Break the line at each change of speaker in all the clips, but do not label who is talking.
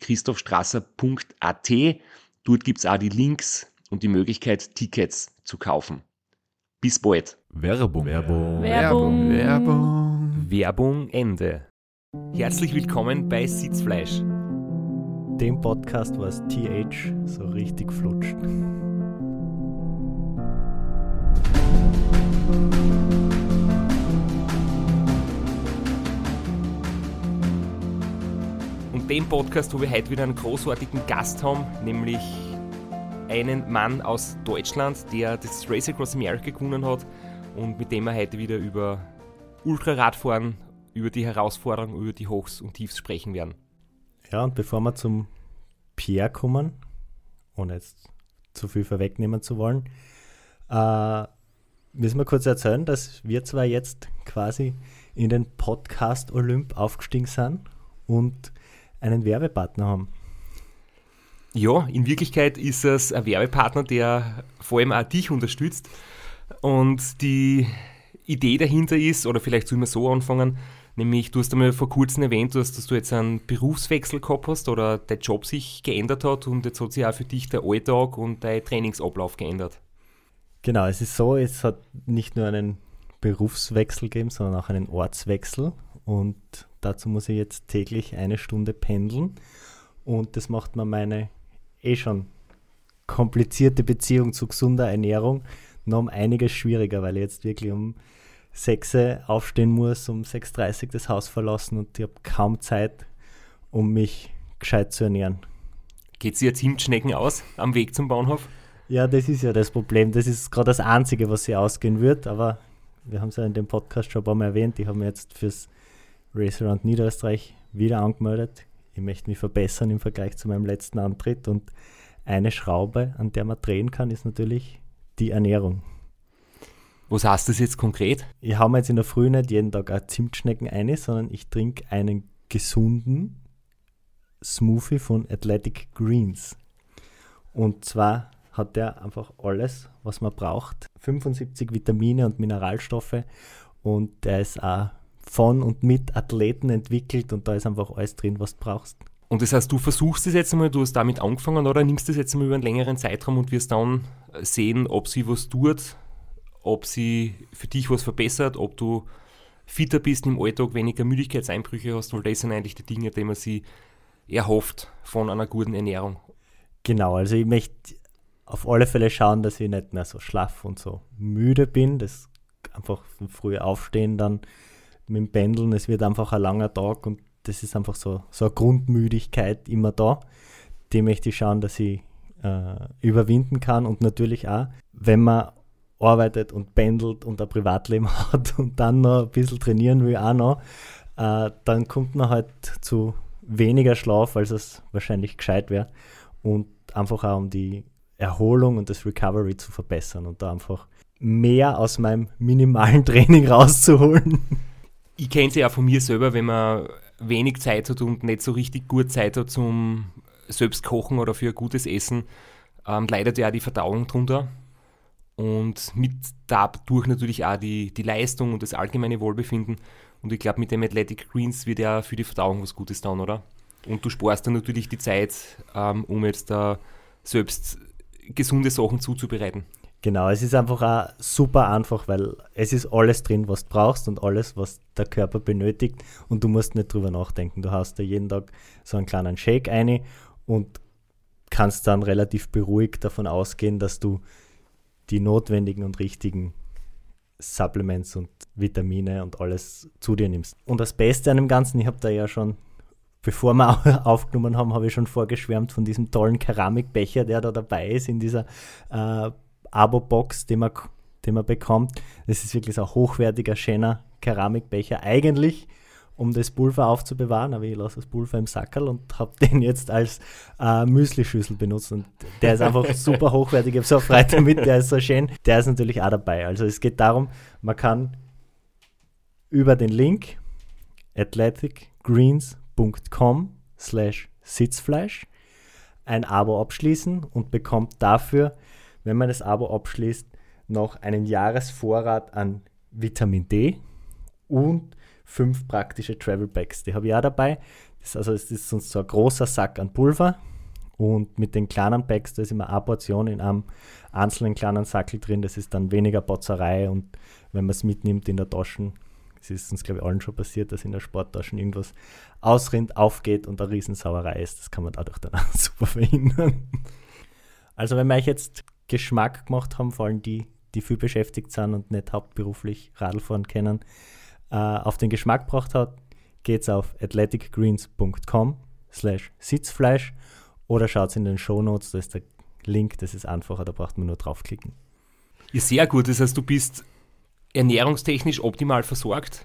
www.christophstrasser.at. Dort gibt es auch die Links und die Möglichkeit, Tickets zu kaufen. Bis bald.
Werbung.
Werbung.
Werbung.
Werbung.
Werbung Ende. Herzlich willkommen bei Sitzfleisch.
dem Podcast, wo es TH so richtig flutscht.
Dem Podcast, wo wir heute wieder einen großartigen Gast haben, nämlich einen Mann aus Deutschland, der das Race Across America gewonnen hat und mit dem wir heute wieder über Ultraradfahren, über die Herausforderungen, über die Hochs und Tiefs sprechen werden.
Ja, und bevor wir zum Pierre kommen, ohne jetzt zu viel vorwegnehmen zu wollen, äh, müssen wir kurz erzählen, dass wir zwar jetzt quasi in den Podcast Olymp aufgestiegen sind und einen Werbepartner haben.
Ja, in Wirklichkeit ist es ein Werbepartner, der vor allem auch dich unterstützt. Und die Idee dahinter ist, oder vielleicht sollen wir so anfangen, nämlich du hast einmal vor kurzem erwähnt, dass, dass du jetzt einen Berufswechsel gehabt hast oder dein Job sich geändert hat und jetzt hat sich auch für dich der Alltag und dein Trainingsablauf geändert.
Genau, es ist so, es hat nicht nur einen Berufswechsel gegeben, sondern auch einen Ortswechsel. Und dazu muss ich jetzt täglich eine Stunde pendeln. Und das macht mir meine eh schon komplizierte Beziehung zu gesunder Ernährung noch um einiges schwieriger, weil ich jetzt wirklich um 6 Uhr aufstehen muss, um 6.30 Uhr das Haus verlassen und ich habe kaum Zeit, um mich gescheit zu ernähren.
Geht sie jetzt Himtschnecken aus am Weg zum Bahnhof?
Ja, das ist ja das Problem. Das ist gerade das Einzige, was sie ausgehen wird. Aber wir haben es ja in dem Podcast schon ein paar Mal erwähnt. Ich habe mich jetzt fürs Race Around Niederösterreich wieder angemeldet. Ich möchte mich verbessern im Vergleich zu meinem letzten Antritt. Und eine Schraube, an der man drehen kann, ist natürlich die Ernährung.
Was heißt das jetzt konkret?
Ich hau mir jetzt in der Früh nicht jeden Tag auch Zimtschnecken ein, sondern ich trinke einen gesunden Smoothie von Athletic Greens. Und zwar hat der einfach alles, was man braucht. 75 Vitamine und Mineralstoffe und der ist auch von und mit Athleten entwickelt und da ist einfach alles drin, was du brauchst.
Und das heißt, du versuchst es jetzt einmal, du hast damit angefangen oder nimmst das jetzt einmal über einen längeren Zeitraum und wirst dann sehen, ob sie was tut, ob sie für dich was verbessert, ob du fitter bist im Alltag, weniger Müdigkeitseinbrüche hast, weil das sind eigentlich die Dinge, die man sie erhofft von einer guten Ernährung.
Genau, also ich möchte auf alle Fälle schauen, dass ich nicht mehr so schlaff und so müde bin. Das einfach früh aufstehen dann mit dem Pendeln, es wird einfach ein langer Tag und das ist einfach so, so eine Grundmüdigkeit immer da. Die möchte ich schauen, dass ich äh, überwinden kann und natürlich auch, wenn man arbeitet und pendelt und ein Privatleben hat und dann noch ein bisschen trainieren will, auch noch, äh, dann kommt man halt zu weniger Schlaf, als es wahrscheinlich gescheit wäre. Und einfach auch um die Erholung und das Recovery zu verbessern und da einfach mehr aus meinem minimalen Training rauszuholen.
Ich kenne es ja von mir selber, wenn man wenig Zeit hat und nicht so richtig gut Zeit hat zum selbst kochen oder für ein gutes Essen, ähm, leidet ja auch die Verdauung drunter. Und mit dadurch natürlich auch die, die Leistung und das allgemeine Wohlbefinden. Und ich glaube, mit dem Athletic Greens wird ja für die Verdauung was Gutes tun, oder? Und du sparst dann natürlich die Zeit, ähm, um jetzt da selbst gesunde Sachen zuzubereiten.
Genau, es ist einfach auch super einfach, weil es ist alles drin, was du brauchst und alles, was der Körper benötigt und du musst nicht drüber nachdenken. Du hast da jeden Tag so einen kleinen Shake ein und kannst dann relativ beruhigt davon ausgehen, dass du die notwendigen und richtigen Supplements und Vitamine und alles zu dir nimmst. Und das Beste an dem Ganzen, ich habe da ja schon, bevor wir aufgenommen haben, habe ich schon vorgeschwärmt von diesem tollen Keramikbecher, der da dabei ist in dieser äh, Abo-Box, den man, den man bekommt. Das ist wirklich so ein hochwertiger, schöner Keramikbecher. Eigentlich um das Pulver aufzubewahren, aber ich lasse das Pulver im Sackerl und habe den jetzt als äh, Müslischüssel benutzt und der ist einfach super hochwertig. Ich habe so Freude damit, der ist so schön. Der ist natürlich auch dabei. Also es geht darum, man kann über den Link athleticgreens.com slash Sitzfleisch ein Abo abschließen und bekommt dafür, wenn man das Abo abschließt, noch einen Jahresvorrat an Vitamin D und fünf praktische Travel Bags. Die habe ich auch dabei. Das, also es ist sonst so ein großer Sack an Pulver und mit den kleinen Bags, da ist immer eine Portion in einem einzelnen kleinen Sackel drin. Das ist dann weniger Botzerei und wenn man es mitnimmt in der Tasche, es ist uns glaube ich allen schon passiert, dass in der Sporttasche irgendwas ausrinnt, aufgeht und eine Riesensauerei ist. Das kann man dadurch dann auch super verhindern. Also wenn wir euch jetzt Geschmack gemacht haben, vor allem die, die viel beschäftigt sind und nicht hauptberuflich Radlfahren kennen, äh, auf den Geschmack gebracht hat, geht's auf athleticgreens.com slash Sitzfleisch oder schaut in den Show Notes, da ist der Link, das ist einfacher, da braucht man nur draufklicken.
Ja, sehr gut. Das heißt, du bist ernährungstechnisch optimal versorgt.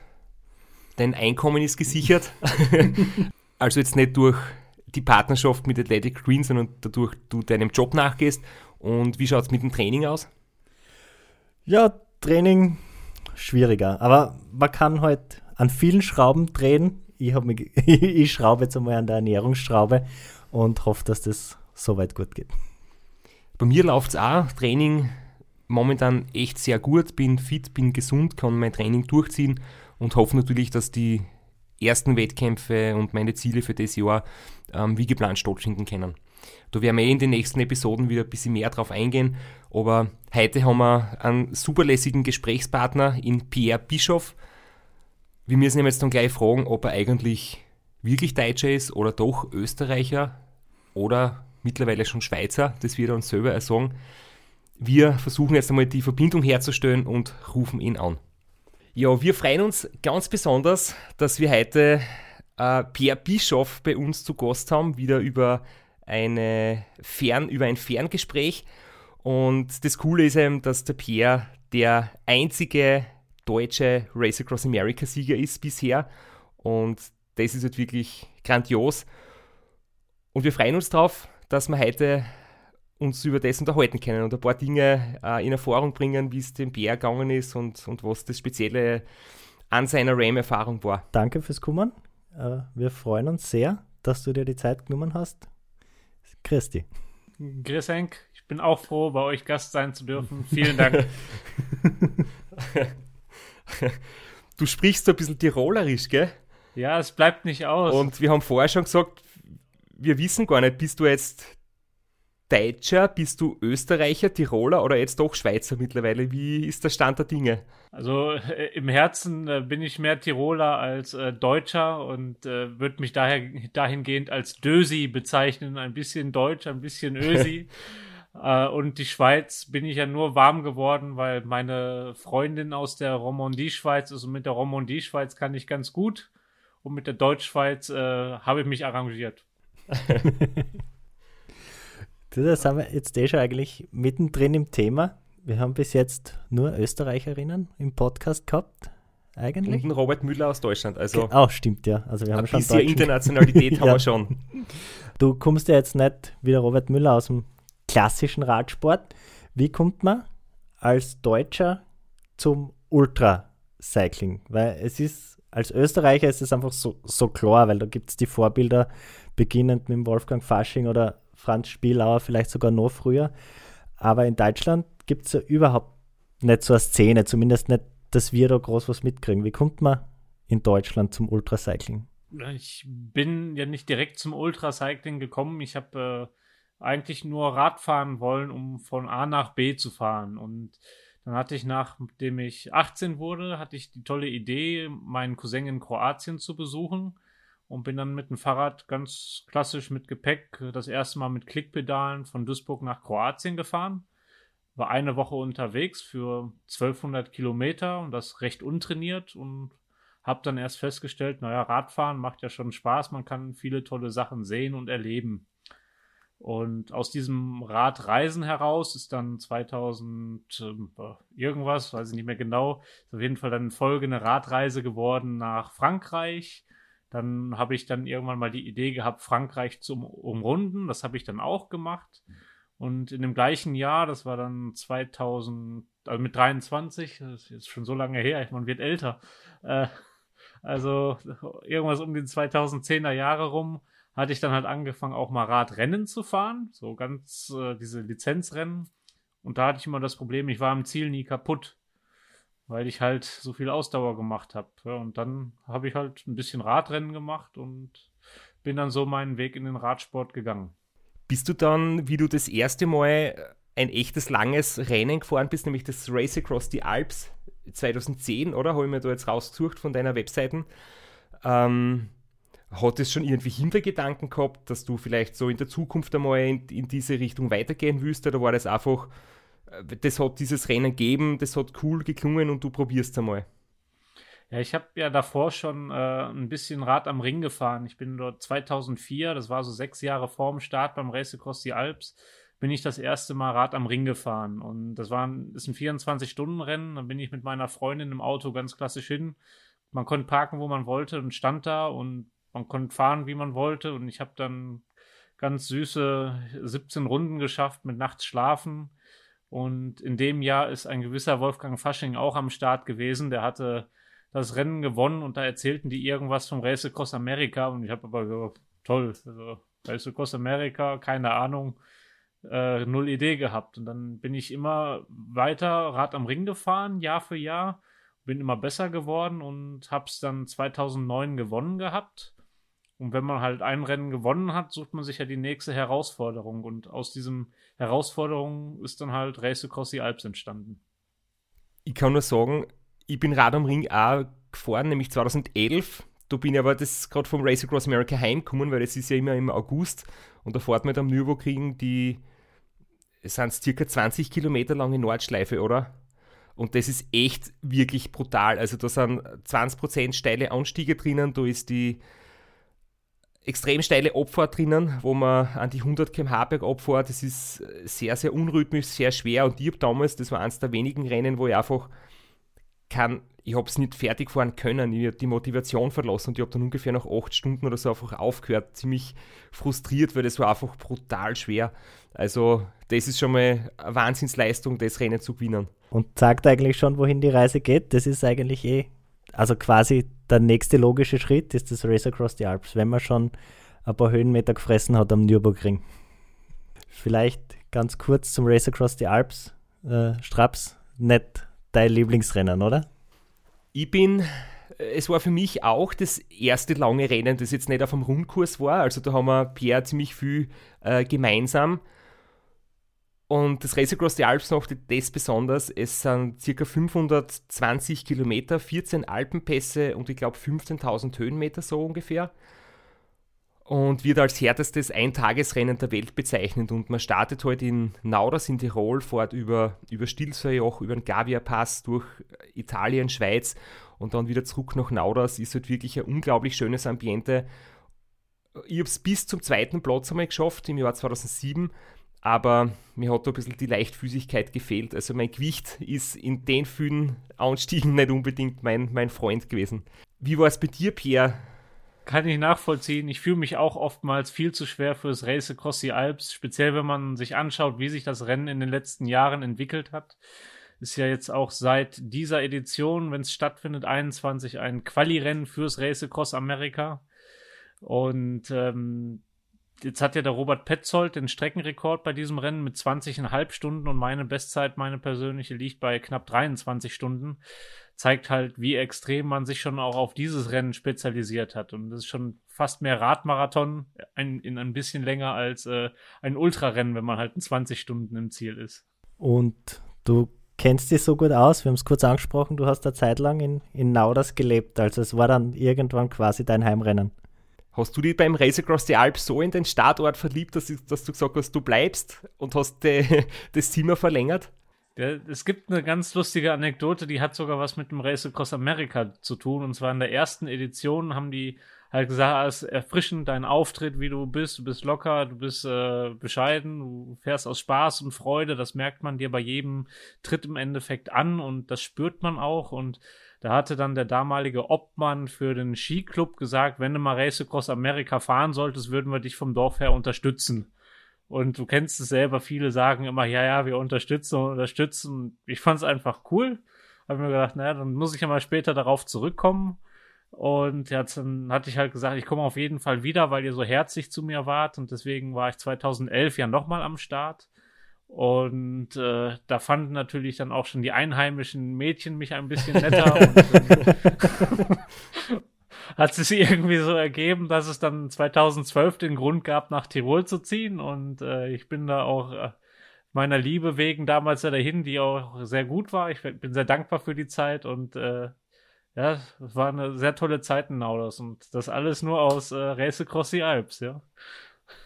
Dein Einkommen ist gesichert. also jetzt nicht durch die Partnerschaft mit Athletic Green, sondern dadurch du deinem Job nachgehst. Und wie schaut es mit dem Training aus?
Ja, Training schwieriger. Aber man kann halt an vielen Schrauben drehen. Ich, mich, ich schraube jetzt einmal an der Ernährungsschraube und hoffe, dass das soweit gut geht.
Bei mir läuft es auch. Training momentan echt sehr gut. Bin fit, bin gesund, kann mein Training durchziehen und hoffe natürlich, dass die ersten Wettkämpfe und meine Ziele für das Jahr ähm, wie geplant stattfinden können. Da werden wir eh in den nächsten Episoden wieder ein bisschen mehr drauf eingehen. Aber heute haben wir einen superlässigen Gesprächspartner in Pierre Bischoff. Wir müssen ihn jetzt dann gleich fragen, ob er eigentlich wirklich Deutscher ist oder doch Österreicher oder mittlerweile schon Schweizer. Das wird er uns selber sagen. Wir versuchen jetzt einmal die Verbindung herzustellen und rufen ihn an. Ja, wir freuen uns ganz besonders, dass wir heute äh, Pierre Bischoff bei uns zu Gast haben, wieder über eine Fern, über ein Ferngespräch. Und das Coole ist eben, dass der Pierre der einzige deutsche Race Across America Sieger ist bisher. Und das ist halt wirklich grandios. Und wir freuen uns darauf, dass wir heute uns über das unterhalten können und ein paar Dinge äh, in Erfahrung bringen, wie es dem Pierre gegangen ist und, und was das Spezielle an seiner RAM-Erfahrung war.
Danke fürs Kommen. Äh, wir freuen uns sehr, dass du dir die Zeit genommen hast. Christi.
Grüß Henk, ich bin auch froh, bei euch Gast sein zu dürfen. Vielen Dank.
du sprichst so ein bisschen tirolerisch, gell?
Ja, es bleibt nicht aus.
Und wir haben vorher schon gesagt, wir wissen gar nicht, bist du jetzt Deutscher, bist du Österreicher, Tiroler oder jetzt doch Schweizer mittlerweile? Wie ist der Stand der Dinge?
Also äh, im Herzen äh, bin ich mehr Tiroler als äh, Deutscher und würde mich daher dahingehend als Dösi bezeichnen. Ein bisschen Deutsch, ein bisschen Ösi. Und die Schweiz bin ich ja nur warm geworden, weil meine Freundin aus der Romandie-Schweiz ist und mit der Romandie-Schweiz kann ich ganz gut. Und mit der Deutschschweiz habe ich mich arrangiert.
Da sind wir jetzt eh schon eigentlich mittendrin im Thema. Wir haben bis jetzt nur Österreicherinnen im Podcast gehabt, eigentlich.
Und Robert Müller aus Deutschland. Also
auch stimmt ja. Also wir haben schon
bisschen Internationalität haben wir schon.
Du kommst ja jetzt nicht wie der Robert Müller aus dem klassischen Radsport. Wie kommt man als Deutscher zum Ultracycling? Weil es ist, als Österreicher ist es einfach so, so klar, weil da gibt es die Vorbilder, beginnend mit dem Wolfgang Fasching oder Franz Spielauer vielleicht sogar noch früher. Aber in Deutschland gibt es ja überhaupt nicht so eine Szene, zumindest nicht, dass wir da groß was mitkriegen. Wie kommt man in Deutschland zum Ultracycling?
Ich bin ja nicht direkt zum Ultracycling gekommen. Ich habe äh, eigentlich nur Radfahren wollen, um von A nach B zu fahren. Und dann hatte ich, nachdem ich 18 wurde, hatte ich die tolle Idee, meinen Cousin in Kroatien zu besuchen und bin dann mit dem Fahrrad ganz klassisch mit Gepäck das erste Mal mit Klickpedalen von Duisburg nach Kroatien gefahren. War eine Woche unterwegs für 1200 Kilometer und das recht untrainiert und habe dann erst festgestellt, naja, Radfahren macht ja schon Spaß, man kann viele tolle Sachen sehen und erleben. Und aus diesem Radreisen heraus ist dann 2000 äh, irgendwas, weiß ich nicht mehr genau, ist auf jeden Fall dann folgende Radreise geworden nach Frankreich. Dann habe ich dann irgendwann mal die Idee gehabt, Frankreich zu umrunden. Das habe ich dann auch gemacht. Und in dem gleichen Jahr, das war dann 2000, also mit 23, das ist jetzt schon so lange her, man wird älter. Äh, also irgendwas um die 2010er Jahre rum, hatte ich dann halt angefangen, auch mal Radrennen zu fahren. So ganz äh, diese Lizenzrennen. Und da hatte ich immer das Problem, ich war am Ziel nie kaputt, weil ich halt so viel Ausdauer gemacht habe. Und dann habe ich halt ein bisschen Radrennen gemacht und bin dann so meinen Weg in den Radsport gegangen.
Bist du dann, wie du das erste Mal ein echtes langes Rennen gefahren bist, nämlich das Race Across the Alps 2010, oder? Habe ich mir da jetzt rausgesucht von deiner Webseiten. Ähm, hat es schon irgendwie Hintergedanken gehabt, dass du vielleicht so in der Zukunft einmal in, in diese Richtung weitergehen willst? Oder war das einfach, äh, das hat dieses Rennen gegeben, das hat cool geklungen und du probierst es einmal?
Ja, ich habe ja davor schon äh, ein bisschen Rad am Ring gefahren. Ich bin dort 2004, das war so sechs Jahre vor dem Start beim Race Across the Alps, bin ich das erste Mal Rad am Ring gefahren. Und das war ein, ist ein 24-Stunden-Rennen. Dann bin ich mit meiner Freundin im Auto ganz klassisch hin. Man konnte parken, wo man wollte und stand da und man konnte fahren, wie man wollte. Und ich habe dann ganz süße 17 Runden geschafft mit nachts schlafen. Und in dem Jahr ist ein gewisser Wolfgang Fasching auch am Start gewesen. Der hatte das Rennen gewonnen und da erzählten die irgendwas vom Race Across America. Und ich habe aber gesagt, toll, also Race Across America, keine Ahnung, äh, null Idee gehabt. Und dann bin ich immer weiter Rad am Ring gefahren, Jahr für Jahr, bin immer besser geworden und habe es dann 2009 gewonnen gehabt. Und wenn man halt ein Rennen gewonnen hat, sucht man sich ja die nächste Herausforderung. Und aus diesem Herausforderung ist dann halt Race Across the Alps entstanden.
Ich kann nur sagen, ich bin Rad am Ring auch gefahren, nämlich 2011. Da bin ich aber das gerade vom Race Across America heimgekommen, weil es ist ja immer im August. Und da fährt man am Nürburgring die, es sind circa 20 Kilometer lange Nordschleife, oder? Und das ist echt wirklich brutal. Also da sind 20% steile Anstiege drinnen, da ist die extrem steile Abfahrt drinnen, wo man an die 100 km/h bergab fährt. Das ist sehr, sehr unrhythmisch, sehr schwer. Und ich habe damals, das war eines der wenigen Rennen, wo ich einfach kann, ich habe es nicht fertig fahren können. Ich habe die Motivation verlassen und ich habe dann ungefähr nach acht Stunden oder so einfach aufgehört. Ziemlich frustriert, weil das war einfach brutal schwer. Also, das ist schon mal eine Wahnsinnsleistung, das Rennen zu gewinnen.
Und sagt eigentlich schon, wohin die Reise geht. Das ist eigentlich eh also quasi der nächste logische Schritt ist das Race Across the Alps, wenn man schon ein paar Höhenmeter gefressen hat am Nürburgring. Vielleicht ganz kurz zum Race Across the Alps. Äh, Straps, nicht dein Lieblingsrennen, oder?
Ich bin, äh, es war für mich auch das erste lange Rennen, das jetzt nicht auf dem Rundkurs war. Also da haben wir Pierre ziemlich viel äh, gemeinsam. Und das Race Across the Alps macht das besonders. Es sind ca. 520 Kilometer, 14 Alpenpässe und ich glaube 15.000 Höhenmeter so ungefähr. Und wird als härtestes Eintagesrennen der Welt bezeichnet. Und man startet heute halt in Nauders in Tirol, fährt über, über Stilsjoch, über den Gavia Pass durch Italien, Schweiz und dann wieder zurück nach Nauders. Ist halt wirklich ein unglaublich schönes Ambiente. Ich habe es bis zum zweiten Platz einmal geschafft im Jahr 2007 aber mir hat da ein bisschen die Leichtfüßigkeit gefehlt. Also mein Gewicht ist in den vielen Anstiegen nicht unbedingt mein, mein Freund gewesen. Wie war es bei dir, Pierre?
Kann ich nachvollziehen. Ich fühle mich auch oftmals viel zu schwer fürs Race Across the Alps, speziell wenn man sich anschaut, wie sich das Rennen in den letzten Jahren entwickelt hat. Ist ja jetzt auch seit dieser Edition, wenn es stattfindet, 21 ein Quali-Rennen fürs Race Across Amerika. Und ähm, jetzt hat ja der Robert Petzold den Streckenrekord bei diesem Rennen mit 20,5 Stunden und meine Bestzeit, meine persönliche, liegt bei knapp 23 Stunden. Zeigt halt, wie extrem man sich schon auch auf dieses Rennen spezialisiert hat. Und das ist schon fast mehr Radmarathon ein, in ein bisschen länger als äh, ein Ultrarennen, wenn man halt in 20 Stunden im Ziel ist.
Und du kennst dich so gut aus, wir haben es kurz angesprochen, du hast eine Zeit lang in, in Nauders gelebt, also es war dann irgendwann quasi dein Heimrennen.
Hast du dich beim Race Across the Alps so in den Startort verliebt, dass, dass du gesagt hast, du bleibst und hast de, das Zimmer verlängert?
Ja, es gibt eine ganz lustige Anekdote, die hat sogar was mit dem Race Across America zu tun. Und zwar in der ersten Edition haben die halt gesagt, es ist erfrischend, dein Auftritt, wie du bist, du bist locker, du bist äh, bescheiden, du fährst aus Spaß und Freude, das merkt man dir bei jedem Tritt im Endeffekt an und das spürt man auch und da hatte dann der damalige Obmann für den Skiclub gesagt, wenn du mal Race Across America fahren solltest, würden wir dich vom Dorf her unterstützen. Und du kennst es selber, viele sagen immer, ja, ja, wir unterstützen und unterstützen. Ich fand es einfach cool. Habe mir gedacht, naja, dann muss ich ja mal später darauf zurückkommen. Und ja, dann hatte ich halt gesagt, ich komme auf jeden Fall wieder, weil ihr so herzlich zu mir wart. Und deswegen war ich 2011 ja nochmal am Start. Und äh, da fanden natürlich dann auch schon die einheimischen Mädchen mich ein bisschen netter. und, hat sich irgendwie so ergeben, dass es dann 2012 den Grund gab, nach Tirol zu ziehen. Und äh, ich bin da auch äh, meiner Liebe wegen damals ja dahin, die auch sehr gut war. Ich bin sehr dankbar für die Zeit und äh, ja, es war eine sehr tolle Zeit in Nauders und das alles nur aus äh, Race Across the Alps, ja.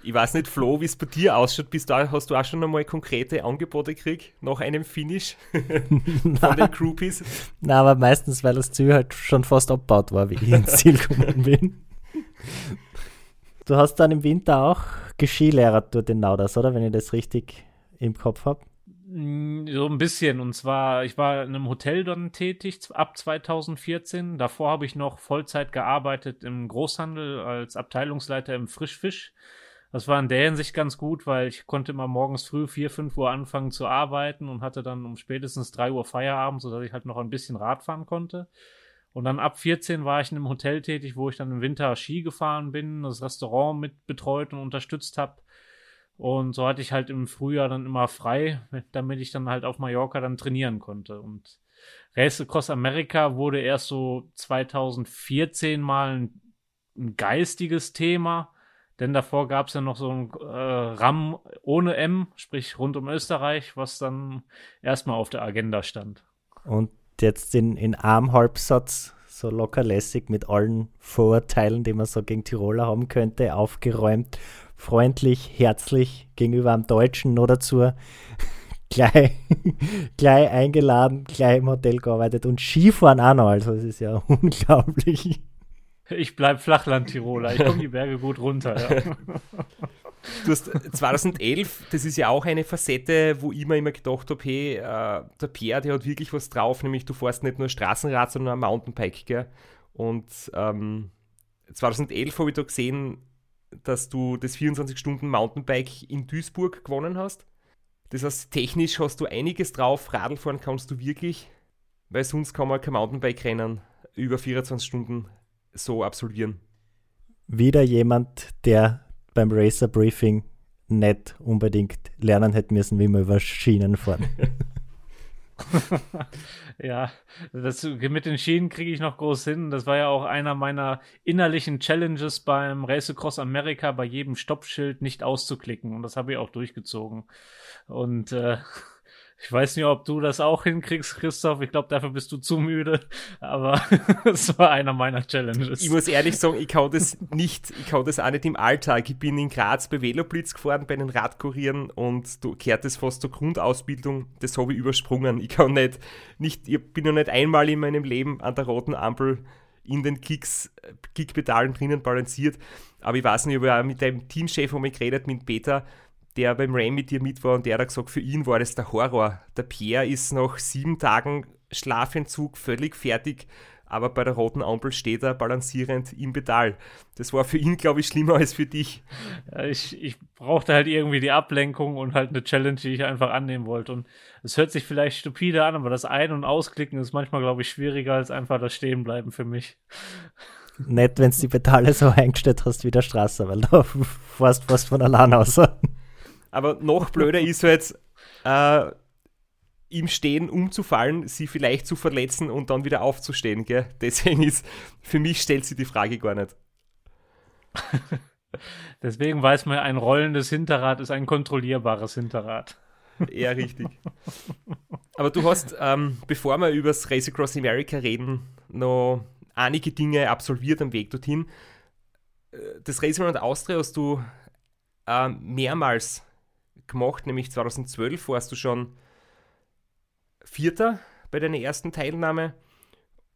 Ich weiß nicht, Flo, wie es bei dir ausschaut. Bist du, hast du auch schon einmal konkrete Angebote gekriegt nach einem Finish von den Groupies?
Nein, aber meistens, weil das Ziel halt schon fast abgebaut war, wie ich ins Ziel gekommen bin. Du hast dann im Winter auch Skilehrer dort in Nauders, oder? Wenn ich das richtig im Kopf habe.
Mm, so ein bisschen. Und zwar, ich war in einem Hotel dann tätig ab 2014. Davor habe ich noch Vollzeit gearbeitet im Großhandel als Abteilungsleiter im Frischfisch. Das war in der Hinsicht ganz gut, weil ich konnte immer morgens früh 4, 5 Uhr anfangen zu arbeiten und hatte dann um spätestens 3 Uhr Feierabend, sodass ich halt noch ein bisschen Rad fahren konnte. Und dann ab 14 war ich in einem Hotel tätig, wo ich dann im Winter Ski gefahren bin, das Restaurant mit betreut und unterstützt habe. Und so hatte ich halt im Frühjahr dann immer frei, damit ich dann halt auf Mallorca dann trainieren konnte. Und Race Across America wurde erst so 2014 mal ein, ein geistiges Thema denn davor gab es ja noch so ein äh, RAM ohne M, sprich rund um Österreich, was dann erstmal auf der Agenda stand.
Und jetzt in, in Armhalbsatz, so locker lässig mit allen Vorurteilen, die man so gegen Tiroler haben könnte, aufgeräumt, freundlich, herzlich gegenüber einem Deutschen nur dazu. gleich, gleich eingeladen, gleich im Hotel gearbeitet und Skifahren auch noch. Also, es ist ja unglaublich.
Ich bleib Flachland-Tiroler, ich komme die Berge gut runter. Ja.
Du hast 2011, das ist ja auch eine Facette, wo ich mir immer gedacht habe, hey, äh, der Pierre, der hat wirklich was drauf, nämlich du fährst nicht nur Straßenrad, sondern ein Mountainbike, gell? Und ähm, 2011 habe ich da gesehen, dass du das 24-Stunden-Mountainbike in Duisburg gewonnen hast. Das heißt, technisch hast du einiges drauf, Radl fahren kannst du wirklich, weil sonst kann man kein Mountainbike-Rennen über 24 Stunden so absolvieren.
Wieder jemand, der beim Racer Briefing nicht unbedingt lernen hätte müssen, wie man über Schienen fahren.
ja, das, mit den Schienen kriege ich noch groß hin. Das war ja auch einer meiner innerlichen Challenges beim Race Across America, bei jedem Stoppschild nicht auszuklicken. Und das habe ich auch durchgezogen. Und äh, ich weiß nicht, ob du das auch hinkriegst, Christoph. Ich glaube, dafür bist du zu müde. Aber es war einer meiner Challenges.
Ich muss ehrlich sagen, ich kann das nicht, ich kann das auch nicht im Alltag. Ich bin in Graz bei Veloblitz gefahren, bei den Radkurieren und du kehrt das fast zur Grundausbildung. Das habe ich übersprungen. Ich kann nicht, nicht, ich bin noch nicht einmal in meinem Leben an der roten Ampel in den Kicks, Kickpedalen drinnen balanciert. Aber ich weiß nicht, ich auch mit deinem Teamchef habe ich geredet, mit Peter, der beim Rain mit dir mit war und der hat gesagt, für ihn war das der Horror. Der Pierre ist nach sieben Tagen Schlafentzug völlig fertig, aber bei der roten Ampel steht er balancierend im Pedal. Das war für ihn, glaube ich, schlimmer als für dich.
Ja, ich, ich brauchte halt irgendwie die Ablenkung und halt eine Challenge, die ich einfach annehmen wollte. Und es hört sich vielleicht stupide an, aber das Ein- und Ausklicken ist manchmal, glaube ich, schwieriger als einfach das Stehenbleiben für mich.
Nett, wenn du die Pedale so eingestellt hast wie der Straße, weil da fährst fast von allein aus.
Aber noch blöder ist halt, äh, im Stehen umzufallen, sie vielleicht zu verletzen und dann wieder aufzustehen. Gell? Deswegen ist, für mich stellt sie die Frage gar nicht.
Deswegen weiß man, ein rollendes Hinterrad ist ein kontrollierbares Hinterrad.
Ja, richtig. Aber du hast, ähm, bevor wir über das Race Across America reden, noch einige Dinge absolviert am Weg dorthin. äh, das Racing Around Austria hast du äh, mehrmals gemacht, nämlich 2012 warst du schon Vierter bei deiner ersten Teilnahme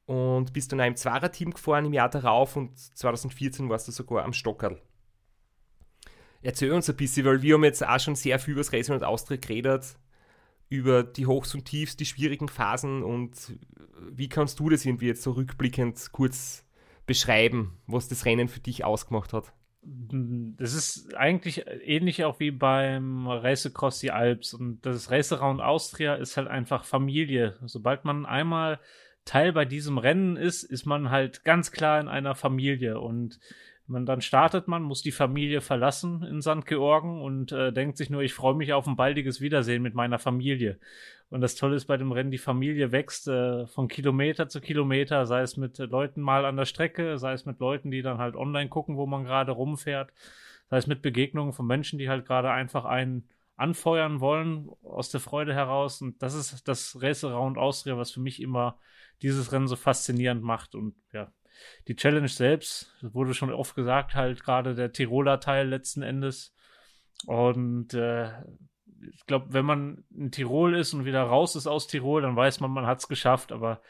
und bist dann auch im Zwarer-Team gefahren im Jahr darauf und 2014 warst du sogar am Stockerl. Erzähl uns ein bisschen, weil wir haben jetzt auch schon sehr viel über das Racing und Austria geredet, über die Hochs und Tiefs, die schwierigen Phasen und wie kannst du das irgendwie jetzt so rückblickend kurz beschreiben, was das Rennen für dich ausgemacht hat?
Das ist eigentlich ähnlich auch wie beim Race Across die Alps und das Race Around Austria ist halt einfach Familie. Sobald man einmal Teil bei diesem Rennen ist, ist man halt ganz klar in einer Familie und man dann startet man, muss die Familie verlassen in St. Georgen und äh, denkt sich nur, ich freue mich auf ein baldiges Wiedersehen mit meiner Familie. Und das Tolle ist bei dem Rennen, die Familie wächst äh, von Kilometer zu Kilometer, sei es mit Leuten mal an der Strecke, sei es mit Leuten, die dann halt online gucken, wo man gerade rumfährt, sei es mit Begegnungen von Menschen, die halt gerade einfach einen anfeuern wollen aus der Freude heraus. Und das ist das Race Around Austria, was für mich immer dieses Rennen so faszinierend macht. Und ja, die Challenge selbst, wurde schon oft gesagt, halt gerade der Tiroler Teil letzten Endes. Und äh, ich glaube, wenn man in Tirol ist und wieder raus ist aus Tirol, dann weiß man, man hat es geschafft. Aber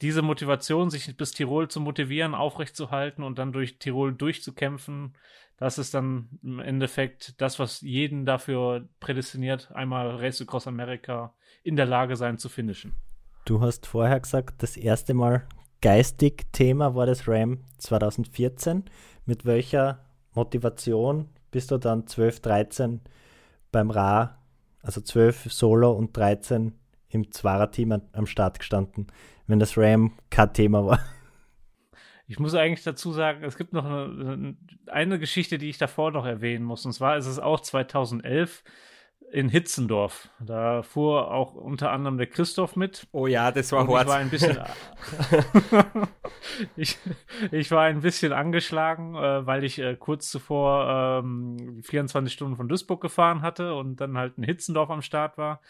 diese Motivation, sich bis Tirol zu motivieren, aufrechtzuerhalten und dann durch Tirol durchzukämpfen, das ist dann im Endeffekt das, was jeden dafür prädestiniert, einmal Race Across America in der Lage sein zu finishen.
Du hast vorher gesagt, das erste Mal geistig Thema war das RAM 2014. Mit welcher Motivation bist du dann 12, 13 beim Ra, also 12 Solo und 13 im Zwarer-Team am Start gestanden, wenn das RAM kein Thema war?
Ich muss eigentlich dazu sagen, es gibt noch eine, eine Geschichte, die ich davor noch erwähnen muss. Und zwar ist es auch 2011 in Hitzendorf. Da fuhr auch unter anderem der Christoph mit.
Oh ja, das war hart.
Ich war ein bisschen, ich, ich, war ein bisschen angeschlagen, äh, weil ich äh, kurz zuvor ähm, 24 Stunden von Duisburg gefahren hatte und dann halt in Hitzendorf am Start war.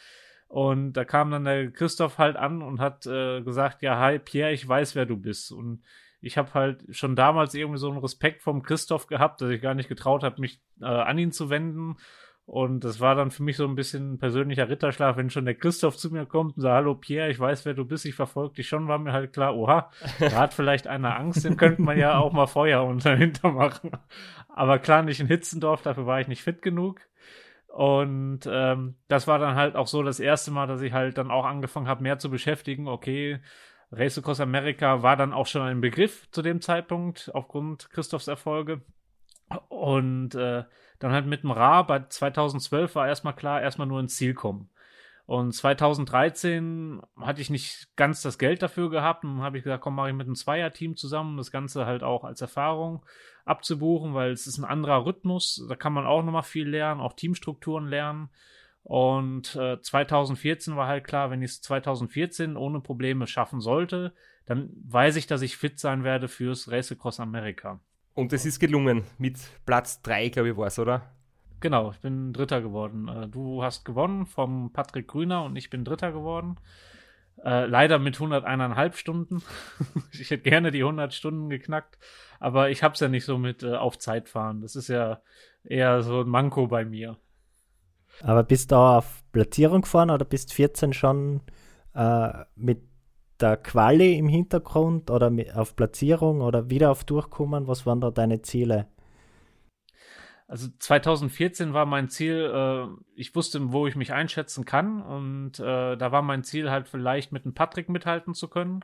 Und da kam dann der Christoph halt an und hat äh, gesagt, ja, hi Pierre, ich weiß, wer du bist. Und ich habe halt schon damals irgendwie so einen Respekt vom Christoph gehabt, dass ich gar nicht getraut habe, mich äh, an ihn zu wenden und das war dann für mich so ein bisschen ein persönlicher Ritterschlaf, wenn schon der Christoph zu mir kommt und sagt, hallo Pierre, ich weiß, wer du bist, ich verfolge dich schon, war mir halt klar, oha, da hat vielleicht einer Angst, den könnte man ja auch mal Feuer unter hinter machen. Aber klar, nicht in Hitzendorf, dafür war ich nicht fit genug. Und ähm, das war dann halt auch so das erste Mal, dass ich halt dann auch angefangen habe, mehr zu beschäftigen. Okay, Race Across America war dann auch schon ein Begriff zu dem Zeitpunkt aufgrund Christophs Erfolge. Und äh, dann halt mit dem Ra, bei 2012 war erstmal klar, erstmal nur ins Ziel kommen. Und 2013 hatte ich nicht ganz das Geld dafür gehabt und habe ich gesagt, komm, mache ich mit einem Zweierteam zusammen, das Ganze halt auch als Erfahrung abzubuchen, weil es ist ein anderer Rhythmus, da kann man auch nochmal viel lernen, auch Teamstrukturen lernen. Und äh, 2014 war halt klar, wenn ich es 2014 ohne Probleme schaffen sollte, dann weiß ich, dass ich fit sein werde fürs Race Across America.
Und es ist gelungen mit Platz 3, glaube ich, war es, oder?
Genau, ich bin Dritter geworden. Äh, du hast gewonnen vom Patrick Grüner und ich bin Dritter geworden. Äh, leider mit 101,5 Stunden. ich hätte gerne die 100 Stunden geknackt, aber ich habe es ja nicht so mit äh, auf Zeit fahren. Das ist ja eher so ein Manko bei mir.
Aber bist du auch auf Platzierung gefahren oder bist 14 schon äh, mit der Quali im Hintergrund oder auf Platzierung oder wieder auf Durchkommen? Was waren da deine Ziele?
Also 2014 war mein Ziel, äh, ich wusste, wo ich mich einschätzen kann und äh, da war mein Ziel halt vielleicht mit dem Patrick mithalten zu können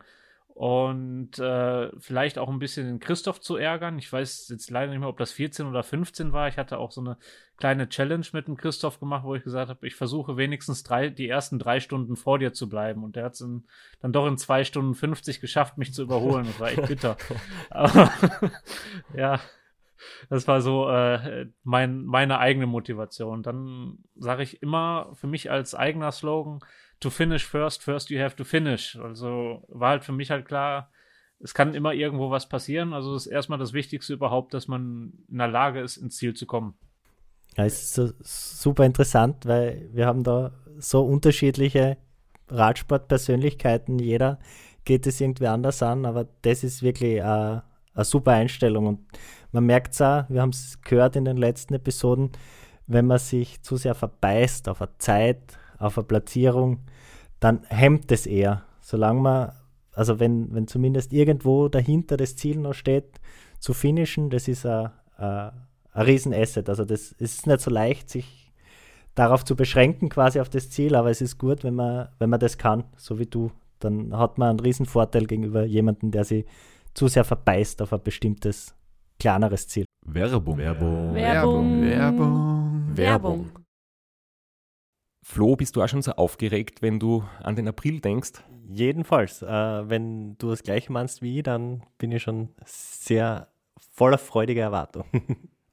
und äh, vielleicht auch ein bisschen den Christoph zu ärgern. Ich weiß jetzt leider nicht mehr, ob das 14 oder 15 war. Ich hatte auch so eine kleine Challenge mit dem Christoph gemacht, wo ich gesagt habe, ich versuche wenigstens drei, die ersten drei Stunden vor dir zu bleiben. Und der hat es dann doch in zwei Stunden 50 geschafft, mich zu überholen. Das war echt bitter. Aber ja, das war so äh, mein, meine eigene Motivation. Dann sage ich immer für mich als eigener Slogan, to finish first, first you have to finish. Also war halt für mich halt klar, es kann immer irgendwo was passieren. Also ist erstmal das Wichtigste überhaupt, dass man in der Lage ist, ins Ziel zu kommen.
Ja, es ist super interessant, weil wir haben da so unterschiedliche Radsportpersönlichkeiten. Jeder geht es irgendwie anders an, aber das ist wirklich ein, eine super Einstellung. Und man merkt es auch, wir haben es gehört in den letzten Episoden, wenn man sich zu sehr verbeißt auf eine Zeit, auf eine Platzierung, dann hemmt es eher. Solange man, also wenn, wenn zumindest irgendwo dahinter das Ziel noch steht, zu finishen, das ist ein, ein, ein Riesenasset. Also das ist nicht so leicht, sich darauf zu beschränken, quasi auf das Ziel, aber es ist gut, wenn man, wenn man das kann, so wie du. Dann hat man einen riesen Vorteil gegenüber jemandem, der sich zu sehr verbeißt auf ein bestimmtes, kleineres Ziel.
Werbung. Werbung.
Werbung.
Werbung.
Werbung.
Flo, bist du auch schon so aufgeregt, wenn du an den April denkst?
Jedenfalls, äh, wenn du das gleiche meinst wie ich, dann bin ich schon sehr voller freudiger Erwartung.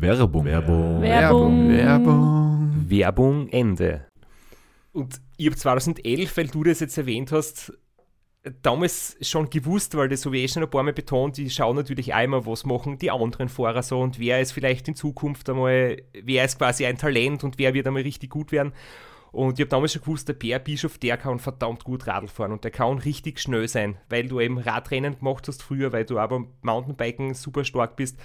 Werbung. Werbung.
Werbung.
Werbung.
Werbung Ende. Und ich habe 2011, weil du das jetzt erwähnt hast, damals schon gewusst, weil das habe ich eh schon ein paar Mal betont, die schauen natürlich einmal, was machen die anderen Fahrer so und wer ist vielleicht in Zukunft einmal, wer ist quasi ein Talent und wer wird einmal richtig gut werden. Und ich habe damals schon gewusst, der Bär Bischof, der kann verdammt gut Radl fahren und der kann richtig schnell sein, weil du eben Radrennen gemacht hast früher, weil du aber Mountainbiken super stark bist.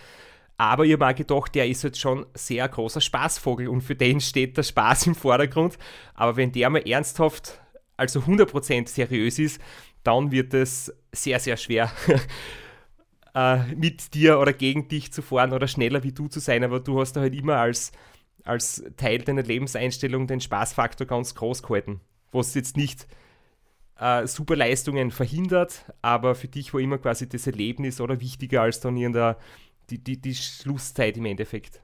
Aber ich habe auch gedacht, der ist jetzt schon sehr großer Spaßvogel und für den steht der Spaß im Vordergrund. Aber wenn der mal ernsthaft, also 100% seriös ist, dann wird es sehr, sehr schwer, äh, mit dir oder gegen dich zu fahren oder schneller wie du zu sein. Aber du hast da halt immer als, als Teil deiner Lebenseinstellung den Spaßfaktor ganz groß gehalten. Was jetzt nicht äh, super Leistungen verhindert, aber für dich war immer quasi das Erlebnis oder wichtiger als dann in der die, die, die Schlusszeit im Endeffekt.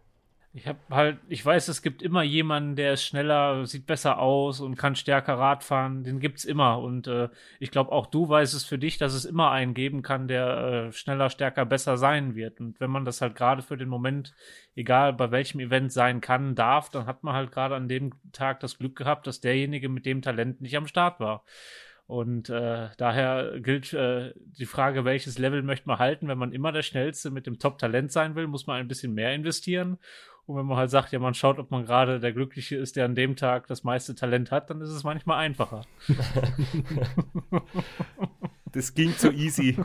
Ich habe halt, ich weiß, es gibt immer jemanden, der ist schneller, sieht besser aus und kann stärker Rad fahren. Den gibt's immer. Und äh, ich glaube, auch du weißt es für dich, dass es immer einen geben kann, der äh, schneller, stärker, besser sein wird. Und wenn man das halt gerade für den Moment, egal bei welchem Event sein kann, darf, dann hat man halt gerade an dem Tag das Glück gehabt, dass derjenige mit dem Talent nicht am Start war. Und äh, daher gilt äh, die Frage, welches Level möchte man halten. Wenn man immer der Schnellste mit dem Top-Talent sein will, muss man ein bisschen mehr investieren. Und wenn man halt sagt, ja, man schaut, ob man gerade der Glückliche ist, der an dem Tag das meiste Talent hat, dann ist es manchmal einfacher.
das ging so easy.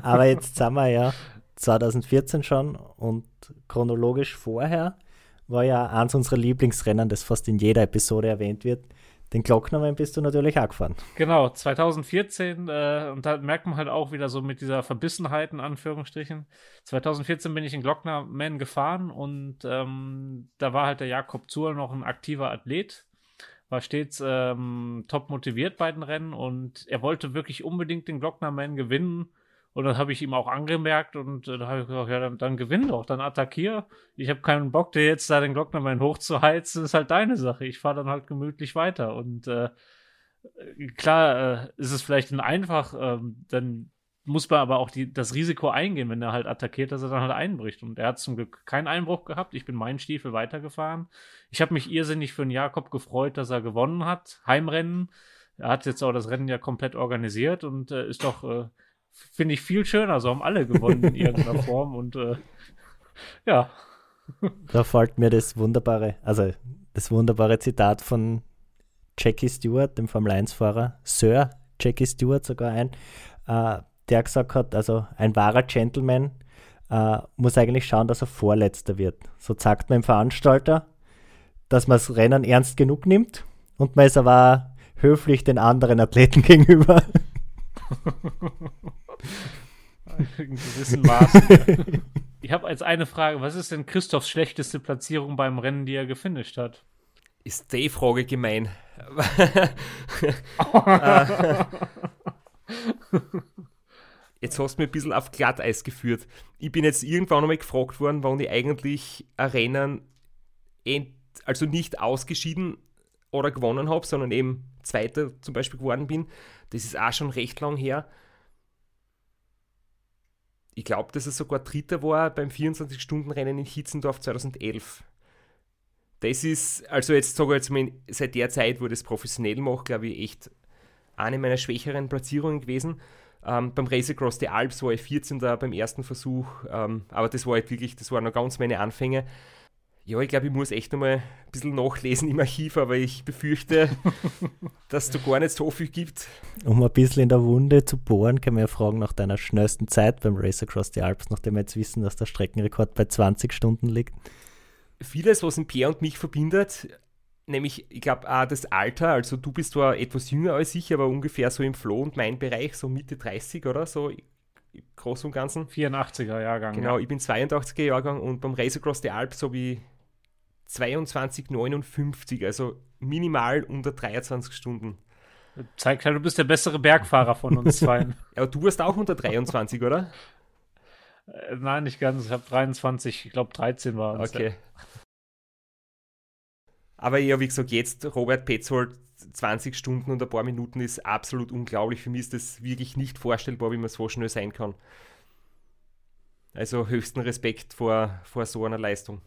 Aber jetzt sind wir ja 2014 schon und chronologisch vorher war ja eins unserer Lieblingsrennen, das fast in jeder Episode erwähnt wird. Den Glocknermann bist du natürlich auch gefahren.
Genau, 2014, äh, und da merkt man halt auch wieder so mit dieser Verbissenheit in Anführungsstrichen. 2014 bin ich in Glocknermann gefahren und ähm, da war halt der Jakob Zuhl noch ein aktiver Athlet, war stets ähm, top motiviert bei den Rennen und er wollte wirklich unbedingt den Glocknermann gewinnen und dann habe ich ihm auch angemerkt und äh, da habe ich gesagt, ja, dann, dann gewinn doch, dann attackier. Ich habe keinen Bock, dir jetzt da den Glocknermann hochzuheizen, das ist halt deine Sache. Ich fahre dann halt gemütlich weiter. Und äh, klar äh, ist es vielleicht ein einfach, ähm, dann muss man aber auch die, das Risiko eingehen, wenn er halt attackiert, dass er dann halt einbricht. Und er hat zum Glück keinen Einbruch gehabt. Ich bin meinen Stiefel weitergefahren. Ich habe mich irrsinnig für den Jakob gefreut, dass er gewonnen hat. Heimrennen. Er hat jetzt auch das Rennen ja komplett organisiert und äh, ist doch äh, finde ich viel schöner. So haben alle gewonnen in irgendeiner Form und äh, ja.
Da fällt mir das wunderbare, also das wunderbare Zitat von Jackie Stewart, dem Formel 1-Fahrer, Sir Jackie Stewart sogar ein, äh, der gesagt hat, also ein wahrer Gentleman äh, muss eigentlich schauen, dass er Vorletzter wird. So sagt man dem Veranstalter, dass man das Rennen ernst genug nimmt und man ist aber höflich den anderen Athleten gegenüber.
In gewissem Maß. ich habe als eine Frage, was ist denn Christophs schlechteste Platzierung beim Rennen, die er gefinisht hat?
Ist die Frage gemein. jetzt hast du mir ein bisschen auf Glatteis geführt. Ich bin jetzt irgendwann einmal gefragt worden, warum ich eigentlich ein Rennen also nicht ausgeschieden oder gewonnen habe, sondern eben Zweiter zum Beispiel geworden bin. Das ist auch schon recht lang her ich glaube, dass er sogar Dritter war beim 24-Stunden-Rennen in Hitzendorf 2011. Das ist, also jetzt sage ich jetzt mal, seit der Zeit, wo ich das professionell mache, glaube ich, echt eine meiner schwächeren Platzierungen gewesen. Ähm, beim Race Across the Alps war ich 14. beim ersten Versuch, ähm, aber das war halt wirklich, das waren noch ganz meine Anfänge. Ja, ich glaube, ich muss echt nochmal ein bisschen nachlesen im Archiv, aber ich befürchte, dass es da gar nicht so viel gibt.
Um ein bisschen in der Wunde zu bohren, kann man ja fragen nach deiner schnellsten Zeit beim Race Across the Alps, nachdem wir jetzt wissen, dass der Streckenrekord bei 20 Stunden liegt.
Vieles, was in Pierre und mich verbindet, nämlich, ich glaube, auch das Alter, also du bist zwar etwas jünger als ich, aber ungefähr so im Flow und mein Bereich, so Mitte 30 oder so, groß und ganzen.
84er Jahrgang.
Genau, ja. ich bin 82er Jahrgang und beim Race Across the Alps habe ich 22,59, also minimal unter 23 Stunden.
Zeigt halt, du bist der bessere Bergfahrer von uns zwei.
Aber du warst auch unter 23, oder?
Äh, nein, nicht ganz. Ich habe 23, ich glaube 13 war
es. Okay. Aber ja, wie gesagt, jetzt Robert Petzold 20 Stunden und ein paar Minuten ist absolut unglaublich. Für mich ist das wirklich nicht vorstellbar, wie man so schnell sein kann. Also höchsten Respekt vor, vor so einer Leistung.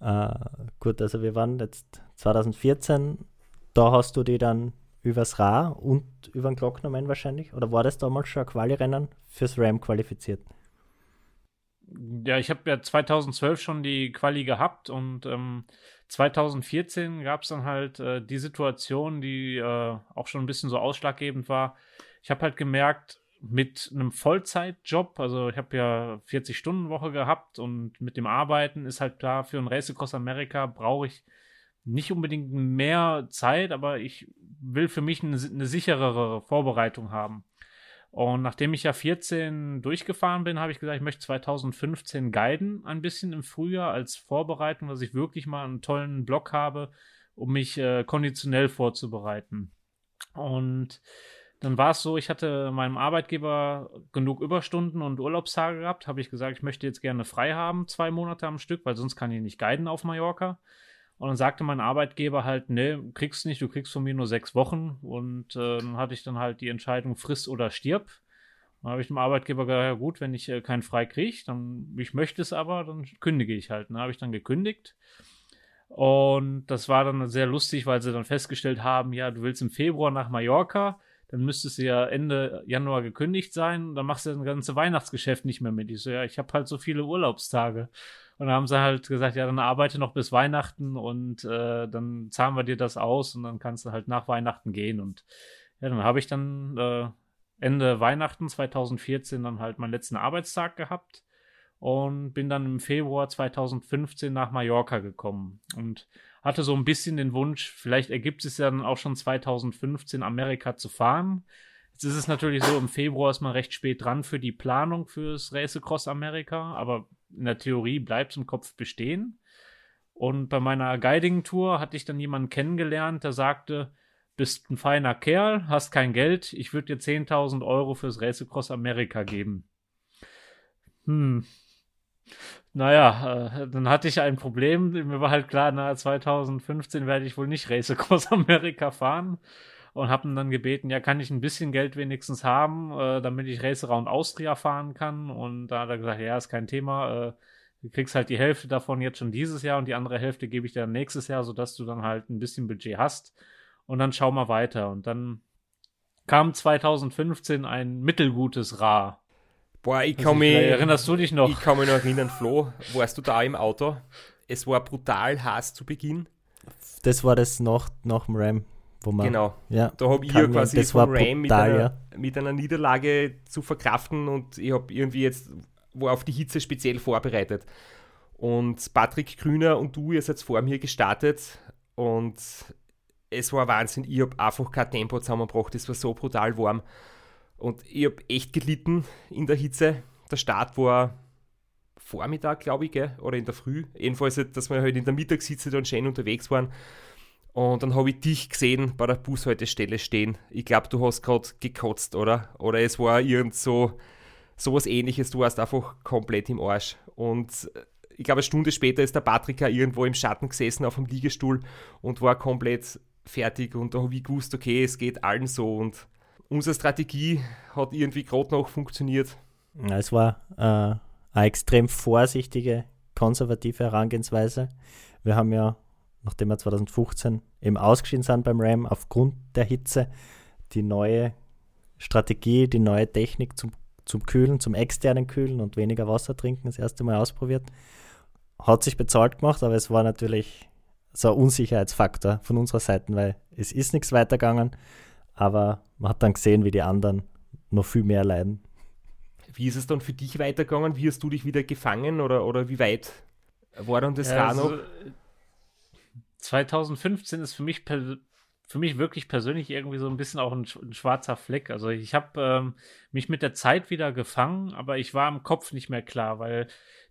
Äh, gut, also wir waren jetzt 2014, da hast du die dann übers Ra und über den Glocknermann wahrscheinlich, oder war das damals schon ein Quali-Rennen fürs Ram qualifiziert?
Ja, ich habe ja 2012 schon die Quali gehabt und ähm, 2014 gab es dann halt äh, die Situation, die äh, auch schon ein bisschen so ausschlaggebend war. Ich habe halt gemerkt, mit einem Vollzeitjob, also ich habe ja 40 Stunden Woche gehabt und mit dem Arbeiten ist halt klar, für ein Race Across America brauche ich nicht unbedingt mehr Zeit, aber ich will für mich eine, eine sicherere Vorbereitung haben. Und nachdem ich ja 14 durchgefahren bin, habe ich gesagt, ich möchte 2015 guiden ein bisschen im Frühjahr als Vorbereitung, dass ich wirklich mal einen tollen Block habe, um mich äh, konditionell vorzubereiten. Und dann war es so, ich hatte meinem Arbeitgeber genug Überstunden und Urlaubstage gehabt. Habe ich gesagt, ich möchte jetzt gerne frei haben, zwei Monate am Stück, weil sonst kann ich nicht guiden auf Mallorca. Und dann sagte mein Arbeitgeber halt, ne, kriegst nicht, du kriegst von mir nur sechs Wochen. Und äh, dann hatte ich dann halt die Entscheidung, friss oder stirb. Dann habe ich dem Arbeitgeber gesagt, ja gut, wenn ich äh, keinen frei kriege, dann, ich möchte es aber, dann kündige ich halt. Dann habe ich dann gekündigt. Und das war dann sehr lustig, weil sie dann festgestellt haben, ja, du willst im Februar nach Mallorca, dann müsstest du ja Ende Januar gekündigt sein, dann machst du das ganze Weihnachtsgeschäft nicht mehr mit. Ich so, ja, ich habe halt so viele Urlaubstage. Und dann haben sie halt gesagt, ja, dann arbeite noch bis Weihnachten und äh, dann zahlen wir dir das aus und dann kannst du halt nach Weihnachten gehen. Und ja, dann habe ich dann äh, Ende Weihnachten 2014 dann halt meinen letzten Arbeitstag gehabt und bin dann im Februar 2015 nach Mallorca gekommen und hatte so ein bisschen den Wunsch, vielleicht ergibt es ja dann auch schon 2015 Amerika zu fahren. Jetzt ist es natürlich so, im Februar ist man recht spät dran für die Planung fürs Race Cross Amerika, aber in der Theorie bleibt es im Kopf bestehen. Und bei meiner Guiding-Tour hatte ich dann jemanden kennengelernt, der sagte, bist ein feiner Kerl, hast kein Geld, ich würde dir 10.000 Euro fürs Race Cross Amerika geben. Hm, naja, äh, dann hatte ich ein Problem. Mir war halt klar, na, 2015 werde ich wohl nicht Race Across America fahren. Und habe dann gebeten, ja, kann ich ein bisschen Geld wenigstens haben, äh, damit ich Race Around Austria fahren kann. Und da hat er gesagt, ja, ist kein Thema. Äh, du kriegst halt die Hälfte davon jetzt schon dieses Jahr und die andere Hälfte gebe ich dir dann nächstes Jahr, sodass du dann halt ein bisschen Budget hast. Und dann schau mal weiter. Und dann kam 2015 ein mittelgutes Ra
Boah, ich kann mich.
Erinnerst du dich noch?
Ich kann mich noch erinnern, Flo, warst du da im Auto? Es war brutal heiß zu Beginn.
Das war das nach, nach dem Ram, wo man.
Genau.
Ja,
da habe ich ja quasi
das
vom
war
Ram mit, einer,
ja.
mit einer Niederlage zu verkraften und ich habe irgendwie jetzt war auf die Hitze speziell vorbereitet. Und Patrick Grüner und du, ihr seid vor mir gestartet und es war Wahnsinn. Ich habe einfach kein Tempo zusammengebracht. Es war so brutal warm. Und ich habe echt gelitten in der Hitze. Der Start war Vormittag, glaube ich, oder in der Früh. Jedenfalls, dass wir halt in der Mittagshitze dann schön unterwegs waren. Und dann habe ich dich gesehen bei der Bushaltestelle stehen. Ich glaube, du hast gerade gekotzt, oder? Oder es war irgend so sowas ähnliches. Du warst einfach komplett im Arsch. Und ich glaube, eine Stunde später ist der Patrick auch irgendwo im Schatten gesessen auf dem Liegestuhl und war komplett fertig. Und da habe ich gewusst, okay, es geht allen so. Und unsere Strategie hat irgendwie gerade noch funktioniert.
Es war äh, eine extrem vorsichtige, konservative Herangehensweise. Wir haben ja, nachdem wir 2015 eben ausgeschieden sind beim RAM, aufgrund der Hitze die neue Strategie, die neue Technik zum, zum Kühlen, zum externen Kühlen und weniger Wasser trinken das erste Mal ausprobiert. Hat sich bezahlt gemacht, aber es war natürlich so ein Unsicherheitsfaktor von unserer Seite, weil es ist nichts weitergegangen, aber man hat dann gesehen, wie die anderen noch viel mehr leiden.
Wie ist es dann für dich weitergegangen? Wie hast du dich wieder gefangen oder, oder wie weit war dann das ja, noch?
Also, 2015 ist für mich für mich wirklich persönlich irgendwie so ein bisschen auch ein, ein schwarzer Fleck. Also ich habe ähm, mich mit der Zeit wieder gefangen, aber ich war im Kopf nicht mehr klar, weil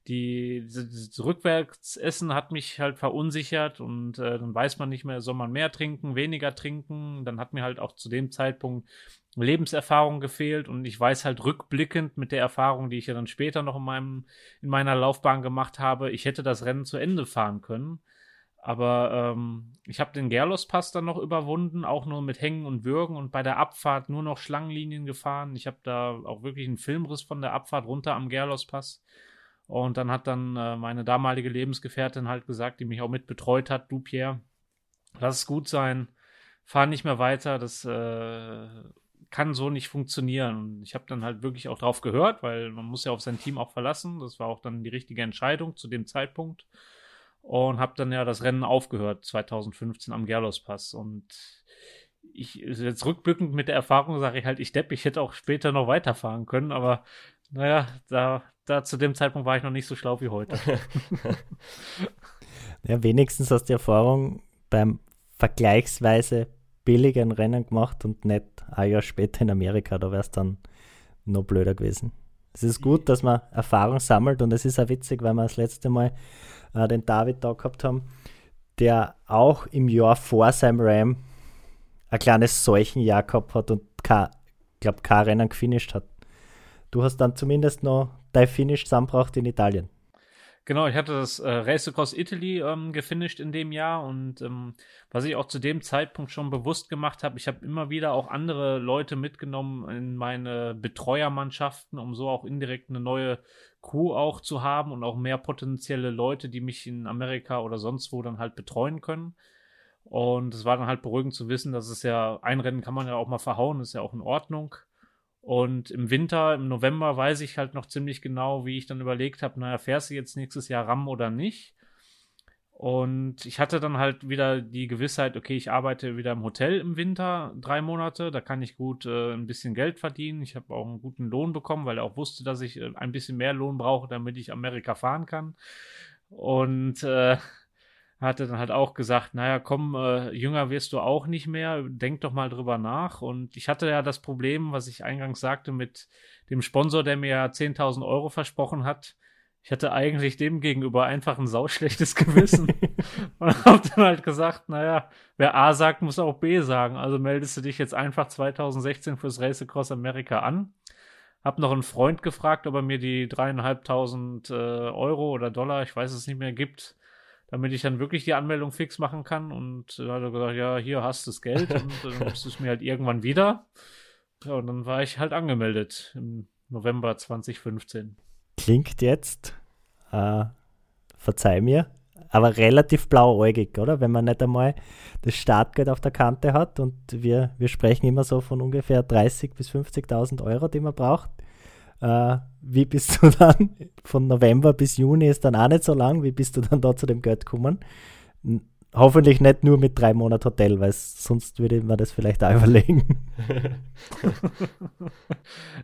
die, das Rückwärtsessen hat mich halt verunsichert und äh, dann weiß man nicht mehr, soll man mehr trinken, weniger trinken. Dann hat mir halt auch zu dem Zeitpunkt Lebenserfahrung gefehlt und ich weiß halt rückblickend mit der Erfahrung, die ich ja dann später noch in meinem in meiner Laufbahn gemacht habe, ich hätte das Rennen zu Ende fahren können. Aber ähm, ich habe den Gerlos-Pass dann noch überwunden, auch nur mit Hängen und Würgen und bei der Abfahrt nur noch Schlangenlinien gefahren. Ich habe da auch wirklich einen Filmriss von der Abfahrt runter am Gerlos-Pass. Und dann hat dann äh, meine damalige Lebensgefährtin halt gesagt, die mich auch mit betreut hat, du Pierre, lass es gut sein, fahr nicht mehr weiter, das äh, kann so nicht funktionieren. Und ich habe dann halt wirklich auch drauf gehört, weil man muss ja auf sein Team auch verlassen. Das war auch dann die richtige Entscheidung zu dem Zeitpunkt. Und habe dann ja das Rennen aufgehört 2015 am Gerlos Pass. Und ich jetzt rückblickend mit der Erfahrung sage ich halt, ich depp, ich hätte auch später noch weiterfahren können, aber naja, da, da zu dem Zeitpunkt war ich noch nicht so schlau wie heute.
ja, wenigstens hast du die Erfahrung beim vergleichsweise billigen Rennen gemacht und nicht ein Jahr später in Amerika, da wäre es dann noch blöder gewesen. Es ist gut, dass man Erfahrung sammelt und es ist auch witzig, weil wir das letzte Mal äh, den David da gehabt haben, der auch im Jahr vor seinem Ram ein kleines Seuchenjahr gehabt hat und kein, glaube kein Rennen gefinisht hat. Du hast dann zumindest noch dein Finish zusammengebracht in Italien.
Genau, ich hatte das äh, Race Across Italy ähm, gefinisht in dem Jahr und ähm, was ich auch zu dem Zeitpunkt schon bewusst gemacht habe, ich habe immer wieder auch andere Leute mitgenommen in meine Betreuermannschaften, um so auch indirekt eine neue Crew auch zu haben und auch mehr potenzielle Leute, die mich in Amerika oder sonst wo dann halt betreuen können. Und es war dann halt beruhigend zu wissen, dass es ja, ein Rennen kann man ja auch mal verhauen, ist ja auch in Ordnung. Und im Winter, im November, weiß ich halt noch ziemlich genau, wie ich dann überlegt habe, naja, fährst du jetzt nächstes Jahr RAM oder nicht? Und ich hatte dann halt wieder die Gewissheit, okay, ich arbeite wieder im Hotel im Winter drei Monate, da kann ich gut äh, ein bisschen Geld verdienen. Ich habe auch einen guten Lohn bekommen, weil er auch wusste, dass ich äh, ein bisschen mehr Lohn brauche, damit ich Amerika fahren kann. Und äh, hatte dann halt auch gesagt, naja, komm, äh, jünger wirst du auch nicht mehr, denk doch mal drüber nach. Und ich hatte ja das Problem, was ich eingangs sagte, mit dem Sponsor, der mir 10.000 Euro versprochen hat. Ich hatte eigentlich dem gegenüber einfach ein sauschlechtes Gewissen und hab dann halt gesagt, naja, wer A sagt, muss auch B sagen. Also meldest du dich jetzt einfach 2016 fürs Race Across America an. Hab noch einen Freund gefragt, ob er mir die dreieinhalbtausend äh, Euro oder Dollar, ich weiß es nicht mehr, gibt, damit ich dann wirklich die Anmeldung fix machen kann. Und dann hat er gesagt, ja, hier hast du das Geld und dann gibst du es mir halt irgendwann wieder. Ja, und dann war ich halt angemeldet im November 2015.
Klingt jetzt, äh, verzeih mir, aber relativ blauäugig, oder? Wenn man nicht einmal das Startgeld auf der Kante hat und wir, wir sprechen immer so von ungefähr 30.000 bis 50.000 Euro, die man braucht. Äh, wie bist du dann, von November bis Juni ist dann auch nicht so lang, wie bist du dann da zu dem Geld gekommen? Hoffentlich nicht nur mit drei Monaten Hotel, weil sonst würde man das vielleicht auch überlegen.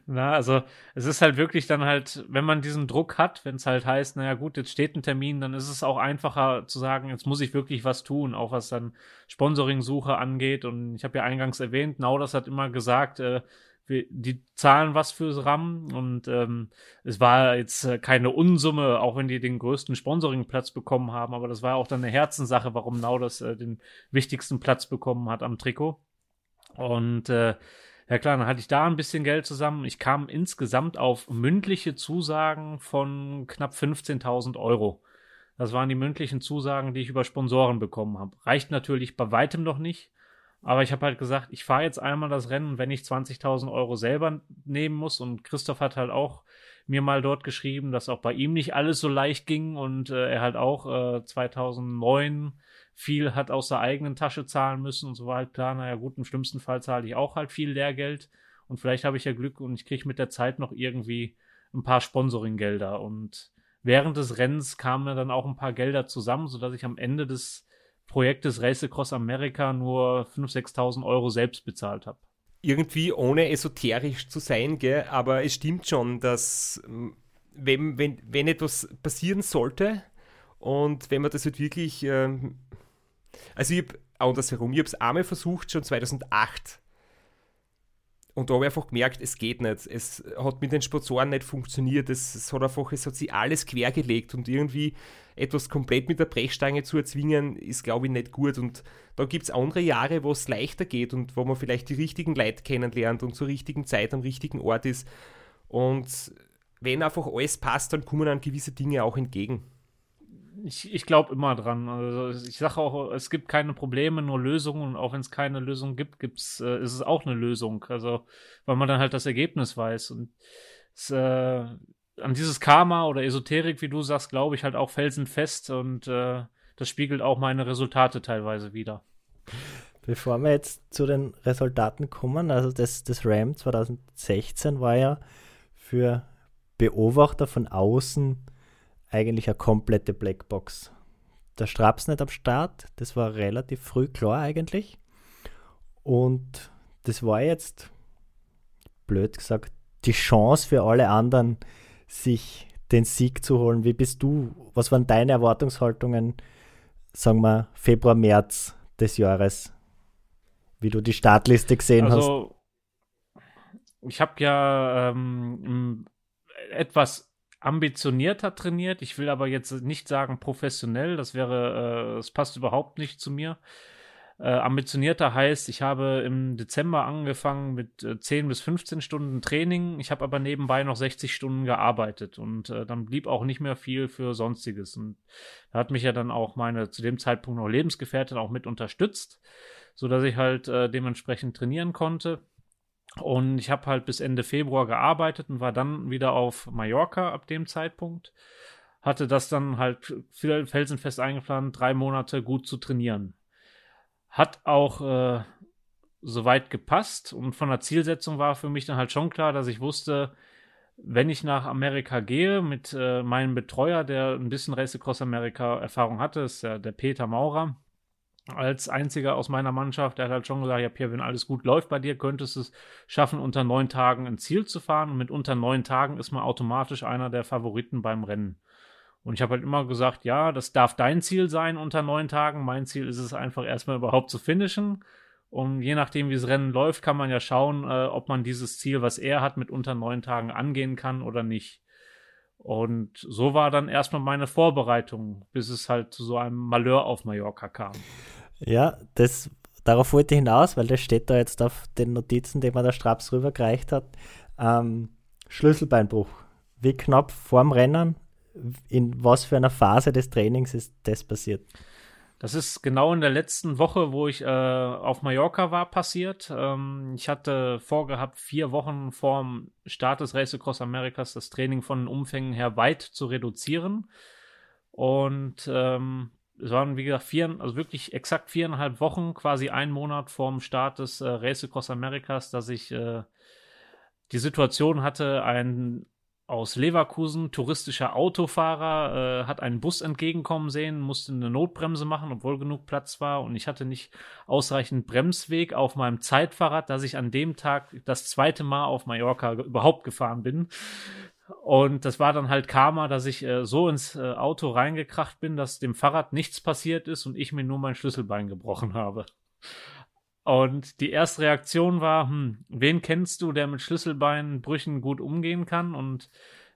Na, also es ist halt wirklich dann halt, wenn man diesen Druck hat, wenn es halt heißt, naja gut, jetzt steht ein Termin, dann ist es auch einfacher zu sagen, jetzt muss ich wirklich was tun, auch was dann Sponsoring-Suche angeht. Und ich habe ja eingangs erwähnt, Naudas hat immer gesagt, äh, die zahlen was fürs RAM und ähm, es war jetzt äh, keine Unsumme, auch wenn die den größten Sponsoringplatz bekommen haben, aber das war auch dann eine Herzenssache, warum Naudas äh, den wichtigsten Platz bekommen hat am Trikot. Und äh, ja klar, dann hatte ich da ein bisschen Geld zusammen. Ich kam insgesamt auf mündliche Zusagen von knapp 15.000 Euro. Das waren die mündlichen Zusagen, die ich über Sponsoren bekommen habe. Reicht natürlich bei weitem noch nicht. Aber ich habe halt gesagt, ich fahre jetzt einmal das Rennen, wenn ich 20.000 Euro selber nehmen muss. Und Christoph hat halt auch mir mal dort geschrieben, dass auch bei ihm nicht alles so leicht ging und äh, er halt auch äh, 2009 viel hat aus der eigenen Tasche zahlen müssen. Und so war halt klar, naja gut, im schlimmsten Fall zahle ich auch halt viel Lehrgeld. Und vielleicht habe ich ja Glück und ich kriege mit der Zeit noch irgendwie ein paar Sponsoringgelder. Und während des Rennens kamen mir dann auch ein paar Gelder zusammen, sodass ich am Ende des Projektes Race Across America nur 5.000, 6.000 Euro selbst bezahlt habe.
Irgendwie ohne esoterisch zu sein, gell? aber es stimmt schon, dass ähm, wenn, wenn, wenn etwas passieren sollte und wenn man das halt wirklich, ähm, also ich habe andersherum, ich habe es einmal versucht, schon 2008 und da habe ich einfach gemerkt, es geht nicht. Es hat mit den Sponsoren nicht funktioniert. Es, es, hat einfach, es hat sich alles quergelegt und irgendwie etwas komplett mit der Brechstange zu erzwingen, ist, glaube ich, nicht gut. Und da gibt es andere Jahre, wo es leichter geht und wo man vielleicht die richtigen Leute kennenlernt und zur richtigen Zeit am richtigen Ort ist. Und wenn einfach alles passt, dann kommen dann gewisse Dinge auch entgegen
ich, ich glaube immer dran. Also ich sage auch, es gibt keine Probleme, nur Lösungen. Und auch wenn es keine Lösung gibt, gibt's, äh, ist es auch eine Lösung. Also, weil man dann halt das Ergebnis weiß. Und es, äh, an dieses Karma oder Esoterik, wie du sagst, glaube ich halt auch felsenfest. Und äh, das spiegelt auch meine Resultate teilweise wieder.
Bevor wir jetzt zu den Resultaten kommen, also das, das RAM 2016 war ja für Beobachter von außen eigentlich eine komplette Blackbox. Der Straps nicht am Start, das war relativ früh klar eigentlich. Und das war jetzt, blöd gesagt, die Chance für alle anderen, sich den Sieg zu holen. Wie bist du, was waren deine Erwartungshaltungen, sagen wir, Februar, März des Jahres, wie du die Startliste gesehen also,
hast? Ich habe ja ähm, etwas ambitionierter trainiert. Ich will aber jetzt nicht sagen professionell, das wäre, äh, passt überhaupt nicht zu mir. Äh, ambitionierter heißt, ich habe im Dezember angefangen mit äh, 10 bis 15 Stunden Training. Ich habe aber nebenbei noch 60 Stunden gearbeitet und äh, dann blieb auch nicht mehr viel für Sonstiges. Und da hat mich ja dann auch meine zu dem Zeitpunkt noch Lebensgefährtin auch mit unterstützt, sodass ich halt äh, dementsprechend trainieren konnte. Und ich habe halt bis Ende Februar gearbeitet und war dann wieder auf Mallorca ab dem Zeitpunkt. Hatte das dann halt felsenfest eingeplant, drei Monate gut zu trainieren. Hat auch äh, soweit gepasst und von der Zielsetzung war für mich dann halt schon klar, dass ich wusste, wenn ich nach Amerika gehe mit äh, meinem Betreuer, der ein bisschen Race Across America Erfahrung hatte, ist ja der Peter Maurer, als einziger aus meiner Mannschaft, der hat halt schon gesagt, ja Pierre, wenn alles gut läuft bei dir, könntest du es schaffen, unter neun Tagen ein Ziel zu fahren und mit unter neun Tagen ist man automatisch einer der Favoriten beim Rennen. Und ich habe halt immer gesagt, ja, das darf dein Ziel sein unter neun Tagen. Mein Ziel ist es einfach erstmal überhaupt zu finishen. Und je nachdem, wie das Rennen läuft, kann man ja schauen, äh, ob man dieses Ziel, was er hat, mit unter neun Tagen angehen kann oder nicht. Und so war dann erstmal meine Vorbereitung, bis es halt zu so einem Malheur auf Mallorca kam.
Ja, das, darauf wollte ich hinaus, weil das steht da jetzt auf den Notizen, die mir der Straps rübergereicht hat. Ähm, Schlüsselbeinbruch. Wie knapp vorm Rennen, in was für einer Phase des Trainings ist das passiert?
Das ist genau in der letzten Woche, wo ich äh, auf Mallorca war, passiert. Ähm, ich hatte vorgehabt, vier Wochen vor dem Start des Race Across Americas das Training von den Umfängen her weit zu reduzieren. Und ähm, es waren, wie gesagt, vier, also wirklich exakt viereinhalb Wochen, quasi ein Monat vorm Start des äh, Race Across Americas, dass ich äh, die Situation hatte, ein aus Leverkusen, touristischer Autofahrer, äh, hat einen Bus entgegenkommen sehen, musste eine Notbremse machen, obwohl genug Platz war. Und ich hatte nicht ausreichend Bremsweg auf meinem Zeitfahrrad, dass ich an dem Tag das zweite Mal auf Mallorca überhaupt gefahren bin. Und das war dann halt Karma, dass ich äh, so ins äh, Auto reingekracht bin, dass dem Fahrrad nichts passiert ist und ich mir nur mein Schlüsselbein gebrochen habe. Und die erste Reaktion war, hm, wen kennst du, der mit Schlüsselbeinbrüchen gut umgehen kann? Und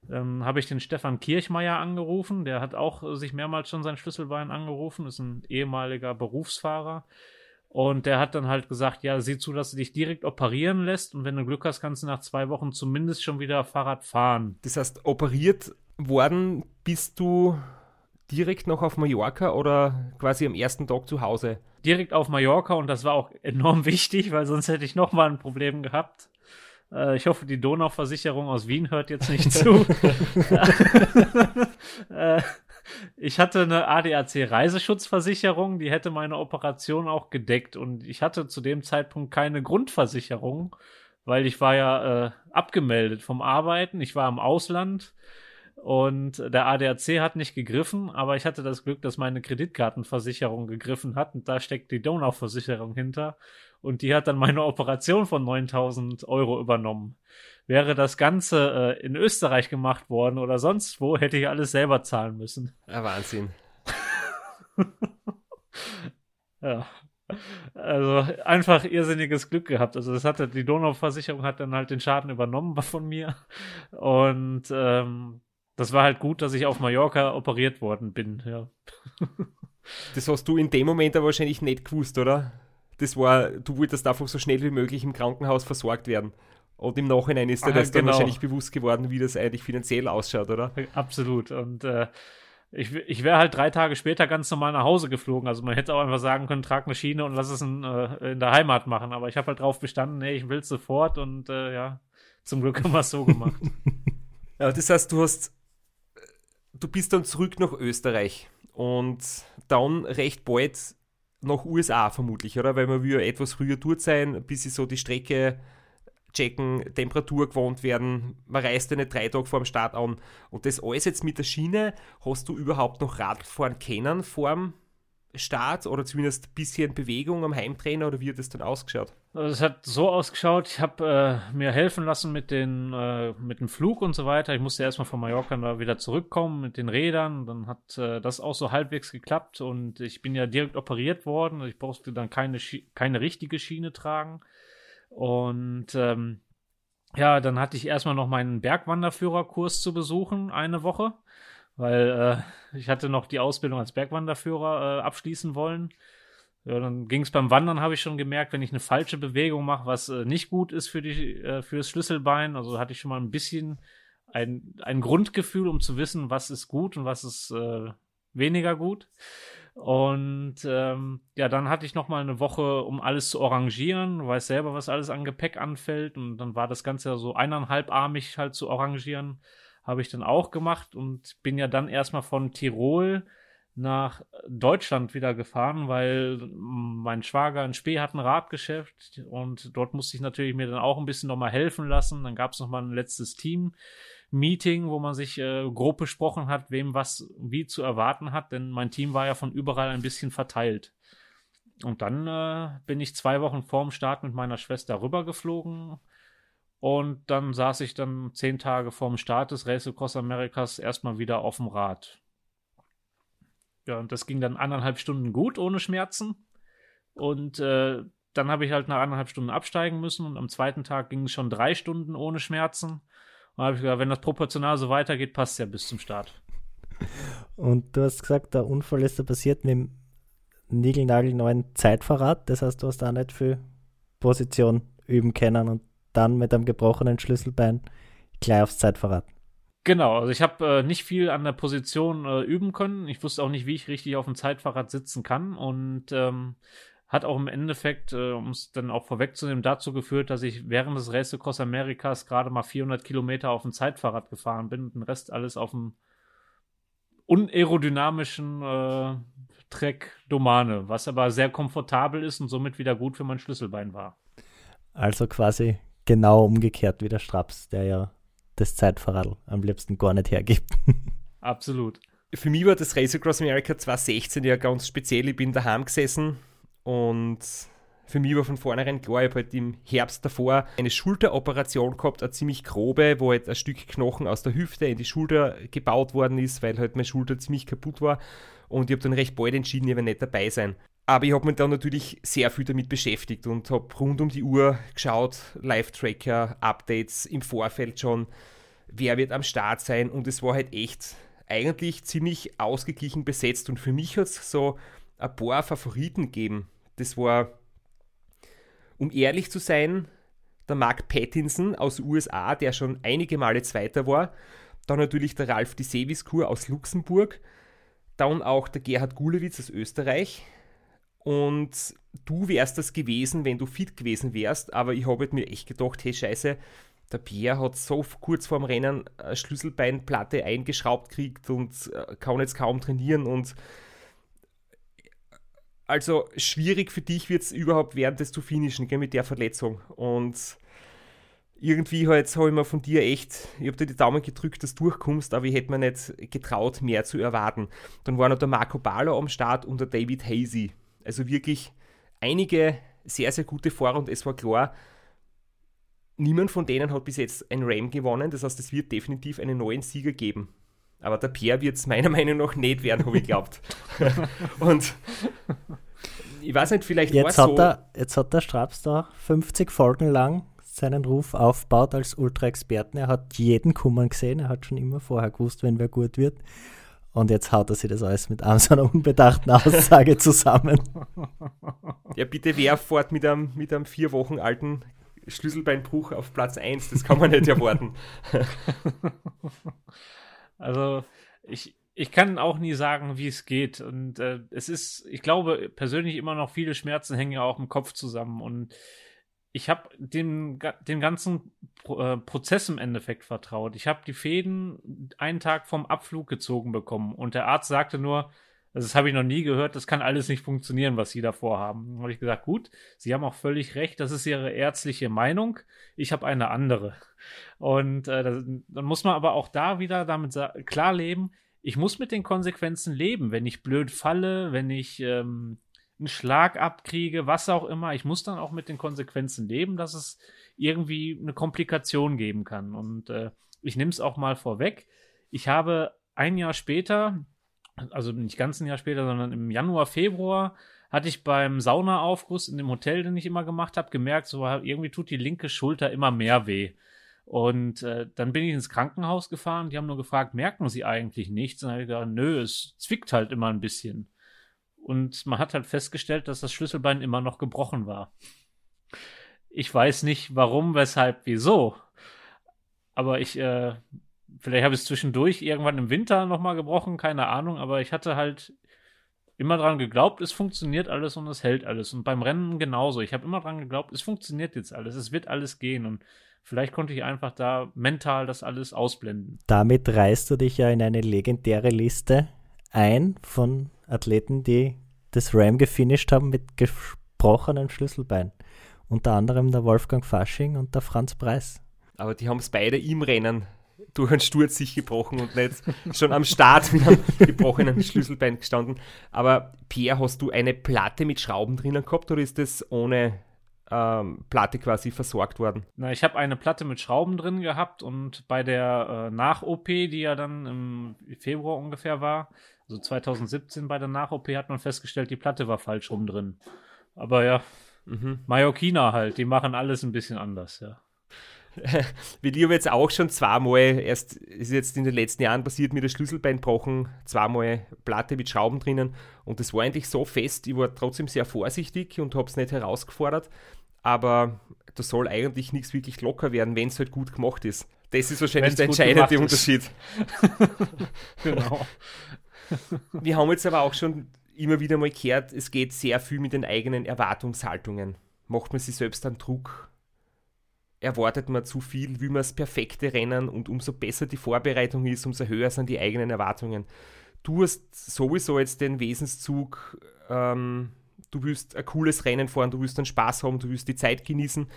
ähm, habe ich den Stefan Kirchmeier angerufen. Der hat auch äh, sich mehrmals schon sein Schlüsselbein angerufen, ist ein ehemaliger Berufsfahrer. Und der hat dann halt gesagt, ja, sieh zu, dass du dich direkt operieren lässt und wenn du Glück hast, kannst du nach zwei Wochen zumindest schon wieder Fahrrad fahren.
Das heißt, operiert worden bist du direkt noch auf Mallorca oder quasi am ersten Tag zu Hause?
Direkt auf Mallorca und das war auch enorm wichtig, weil sonst hätte ich nochmal ein Problem gehabt. Äh, ich hoffe, die Donauversicherung aus Wien hört jetzt nicht zu. äh, ich hatte eine ADAC Reiseschutzversicherung, die hätte meine Operation auch gedeckt und ich hatte zu dem Zeitpunkt keine Grundversicherung, weil ich war ja äh, abgemeldet vom Arbeiten, ich war im Ausland und der ADAC hat nicht gegriffen, aber ich hatte das Glück, dass meine Kreditkartenversicherung gegriffen hat und da steckt die Donau-Versicherung hinter und die hat dann meine Operation von 9000 Euro übernommen. Wäre das Ganze äh, in Österreich gemacht worden oder sonst wo, hätte ich alles selber zahlen müssen.
Ja, Wahnsinn.
ja. Also einfach irrsinniges Glück gehabt. Also das hatte die Donau-Versicherung hat dann halt den Schaden übernommen von mir und ähm, das war halt gut, dass ich auf Mallorca operiert worden bin, ja.
das hast du in dem Moment aber wahrscheinlich nicht gewusst, oder? Das war, du wolltest einfach so schnell wie möglich im Krankenhaus versorgt werden. Und im Nachhinein ist dir das genau. dann wahrscheinlich bewusst geworden, wie das eigentlich finanziell ausschaut, oder?
Absolut. Und äh, ich, ich wäre halt drei Tage später ganz normal nach Hause geflogen. Also man hätte auch einfach sagen können, trag eine Schiene und lass es in, äh, in der Heimat machen. Aber ich habe halt drauf bestanden, nee, ich will es sofort und äh, ja, zum Glück haben wir es so gemacht.
ja, das heißt, du hast du bist dann zurück nach Österreich und dann recht bald nach USA vermutlich, oder? Weil man will ja etwas früher dort sein, bis sie so die Strecke checken, Temperatur gewohnt werden. Man reist ja nicht drei Tage vor dem Start an. Und das alles jetzt mit der Schiene, hast du überhaupt noch Radfahren kennen vor dem Start oder zumindest ein bisschen Bewegung am Heimtrainer oder wie hat das dann ausgeschaut?
Also es hat so ausgeschaut, ich habe äh, mir helfen lassen mit, den, äh, mit dem Flug und so weiter. Ich musste erstmal von Mallorca da wieder zurückkommen mit den Rädern. Dann hat äh, das auch so halbwegs geklappt und ich bin ja direkt operiert worden. Ich brauchte dann keine, keine richtige Schiene tragen. Und ähm, ja, dann hatte ich erstmal noch meinen Bergwanderführerkurs zu besuchen, eine Woche weil äh, ich hatte noch die Ausbildung als Bergwanderführer äh, abschließen wollen. Ja, dann ging es beim Wandern, habe ich schon gemerkt, wenn ich eine falsche Bewegung mache, was äh, nicht gut ist für, die, äh, für das Schlüsselbein. Also hatte ich schon mal ein bisschen ein, ein Grundgefühl, um zu wissen, was ist gut und was ist äh, weniger gut. Und ähm, ja, dann hatte ich noch mal eine Woche, um alles zu arrangieren. Du weißt selber, was alles an Gepäck anfällt. Und dann war das Ganze so eineinhalbarmig halt zu arrangieren. Habe ich dann auch gemacht und bin ja dann erstmal von Tirol nach Deutschland wieder gefahren, weil mein Schwager in Spee hat ein Radgeschäft und dort musste ich natürlich mir dann auch ein bisschen nochmal helfen lassen. Dann gab es nochmal ein letztes Team-Meeting, wo man sich äh, grob besprochen hat, wem was wie zu erwarten hat, denn mein Team war ja von überall ein bisschen verteilt. Und dann äh, bin ich zwei Wochen vorm Start mit meiner Schwester rübergeflogen und dann saß ich dann zehn Tage vorm Start des Race Across Americas erstmal wieder auf dem Rad ja, und das ging dann anderthalb Stunden gut, ohne Schmerzen. Und äh, dann habe ich halt nach anderthalb Stunden absteigen müssen und am zweiten Tag ging es schon drei Stunden ohne Schmerzen. Und habe ich gesagt, wenn das proportional so weitergeht, passt es ja bis zum Start.
Und du hast gesagt, der Unfall ist da passiert mit dem niegelnagelneuen Zeitverrat. Das heißt, du hast da nicht viel Position üben können und dann mit einem gebrochenen Schlüsselbein gleich aufs Zeitverrat.
Genau, also ich habe äh, nicht viel an der Position äh, üben können. Ich wusste auch nicht, wie ich richtig auf dem Zeitfahrrad sitzen kann und ähm, hat auch im Endeffekt, äh, um es dann auch vorwegzunehmen, dazu geführt, dass ich während des Race Across Americas gerade mal 400 Kilometer auf dem Zeitfahrrad gefahren bin und den Rest alles auf dem unaerodynamischen äh, Trek Domane, was aber sehr komfortabel ist und somit wieder gut für mein Schlüsselbein war.
Also quasi genau umgekehrt wie der Straps, der ja das Zeitverradl am liebsten gar nicht hergibt.
Absolut.
Für mich war das Race Across America 2016 ja ganz speziell. Ich bin daheim gesessen und für mich war von vornherein klar, ich habe halt im Herbst davor eine Schulteroperation gehabt, eine ziemlich grobe, wo halt ein Stück Knochen aus der Hüfte in die Schulter gebaut worden ist, weil halt meine Schulter ziemlich kaputt war. Und ich habe dann recht bald entschieden, ich werde nicht dabei sein. Aber ich habe mich dann natürlich sehr viel damit beschäftigt und habe rund um die Uhr geschaut, Live-Tracker, Updates im Vorfeld schon, wer wird am Start sein. Und es war halt echt eigentlich ziemlich ausgeglichen besetzt. Und für mich hat es so ein paar Favoriten gegeben. Das war, um ehrlich zu sein, der Mark Pattinson aus USA, der schon einige Male Zweiter war, dann natürlich der Ralf de Seviskur aus Luxemburg, dann auch der Gerhard Gulewitz aus Österreich, und du wärst das gewesen, wenn du fit gewesen wärst, aber ich habe halt mir echt gedacht, hey Scheiße, der Pierre hat so kurz vorm Rennen eine Schlüsselbeinplatte eingeschraubt gekriegt und äh, kann jetzt kaum trainieren und also schwierig für dich wird es überhaupt während des zu finishen, gell, mit der Verletzung. Und irgendwie halt habe ich mir von dir echt, ich habe dir die Daumen gedrückt, dass du durchkommst, aber ich hätte mir nicht getraut, mehr zu erwarten. Dann war noch der Marco Ballo am Start und der David Hazy. Also wirklich einige sehr, sehr gute Fahrer und es war klar, niemand von denen hat bis jetzt ein Ram gewonnen. Das heißt, es wird definitiv einen neuen Sieger geben. Aber der Pierre wird es meiner Meinung nach nicht werden, habe ich geglaubt. und ich weiß nicht, vielleicht
jetzt hat so. Er, jetzt hat der Straps da 50 Folgen lang seinen Ruf aufgebaut als Ultra-Experten. Er hat jeden Kummern gesehen, er hat schon immer vorher gewusst, wenn wer gut wird. Und jetzt haut er sich das alles mit so einer unbedachten Aussage zusammen.
Ja, bitte wer fährt mit einem, mit einem vier Wochen alten Schlüsselbeinbruch auf Platz 1? Das kann man nicht erwarten.
Also, ich, ich kann auch nie sagen, wie es geht. Und äh, es ist, ich glaube persönlich immer noch viele Schmerzen hängen ja auch im Kopf zusammen. Und ich habe dem, dem ganzen äh, Prozess im Endeffekt vertraut. Ich habe die Fäden einen Tag vom Abflug gezogen bekommen und der Arzt sagte nur, das habe ich noch nie gehört, das kann alles nicht funktionieren, was Sie da vorhaben. Dann habe ich gesagt, gut, Sie haben auch völlig recht, das ist Ihre ärztliche Meinung, ich habe eine andere. Und äh, das, dann muss man aber auch da wieder damit klar leben, ich muss mit den Konsequenzen leben, wenn ich blöd falle, wenn ich ähm, einen Schlag abkriege, was auch immer. Ich muss dann auch mit den Konsequenzen leben, dass es irgendwie eine Komplikation geben kann. Und äh, ich nehme es auch mal vorweg. Ich habe ein Jahr später, also nicht ganz ein Jahr später, sondern im Januar, Februar, hatte ich beim Saunaaufguss in dem Hotel, den ich immer gemacht habe, gemerkt, so irgendwie tut die linke Schulter immer mehr weh. Und äh, dann bin ich ins Krankenhaus gefahren. Die haben nur gefragt, merken Sie eigentlich nichts? Und dann habe ich gesagt, nö, es zwickt halt immer ein bisschen. Und man hat halt festgestellt, dass das Schlüsselbein immer noch gebrochen war. Ich weiß nicht warum, weshalb, wieso. Aber ich, äh, vielleicht habe ich es zwischendurch irgendwann im Winter nochmal gebrochen, keine Ahnung, aber ich hatte halt immer dran geglaubt, es funktioniert alles und es hält alles. Und beim Rennen genauso. Ich habe immer dran geglaubt, es funktioniert jetzt alles, es wird alles gehen. Und vielleicht konnte ich einfach da mental das alles ausblenden.
Damit reißt du dich ja in eine legendäre Liste ein von Athleten, die das Ram gefinisht haben mit gesprochenen Schlüsselbein. Unter anderem der Wolfgang Fasching und der Franz Preis.
Aber die haben es beide im Rennen durch einen Sturz sich gebrochen und nicht schon am Start mit einem gebrochenen Schlüsselbein gestanden. Aber Pierre, hast du eine Platte mit Schrauben drinnen gehabt oder ist das ohne ähm, Platte quasi versorgt worden?
Na, ich habe eine Platte mit Schrauben drin gehabt und bei der äh, Nach-OP, die ja dann im Februar ungefähr war, also 2017 bei der Nach-OP, hat man festgestellt, die Platte war falsch rum drin. Aber ja, mhm. Mallorquiner halt, die machen alles ein bisschen anders, ja.
Wie ich habe jetzt auch schon zweimal, erst ist jetzt in den letzten Jahren passiert, mir das Schlüsselbein gebrochen, zweimal Platte mit Schrauben drinnen und das war eigentlich so fest, ich war trotzdem sehr vorsichtig und habe es nicht herausgefordert, aber da soll eigentlich nichts wirklich locker werden, wenn es halt gut gemacht ist. Das ist wahrscheinlich Wenn's der entscheidende Unterschied. genau. Wir haben jetzt aber auch schon immer wieder mal gehört, es geht sehr viel mit den eigenen Erwartungshaltungen. Macht man sich selbst einen Druck? Erwartet man zu viel? Will man das perfekte Rennen? Und umso besser die Vorbereitung ist, umso höher sind die eigenen Erwartungen. Du hast sowieso jetzt den Wesenszug, ähm, du willst ein cooles Rennen fahren, du willst einen Spaß haben, du willst die Zeit genießen.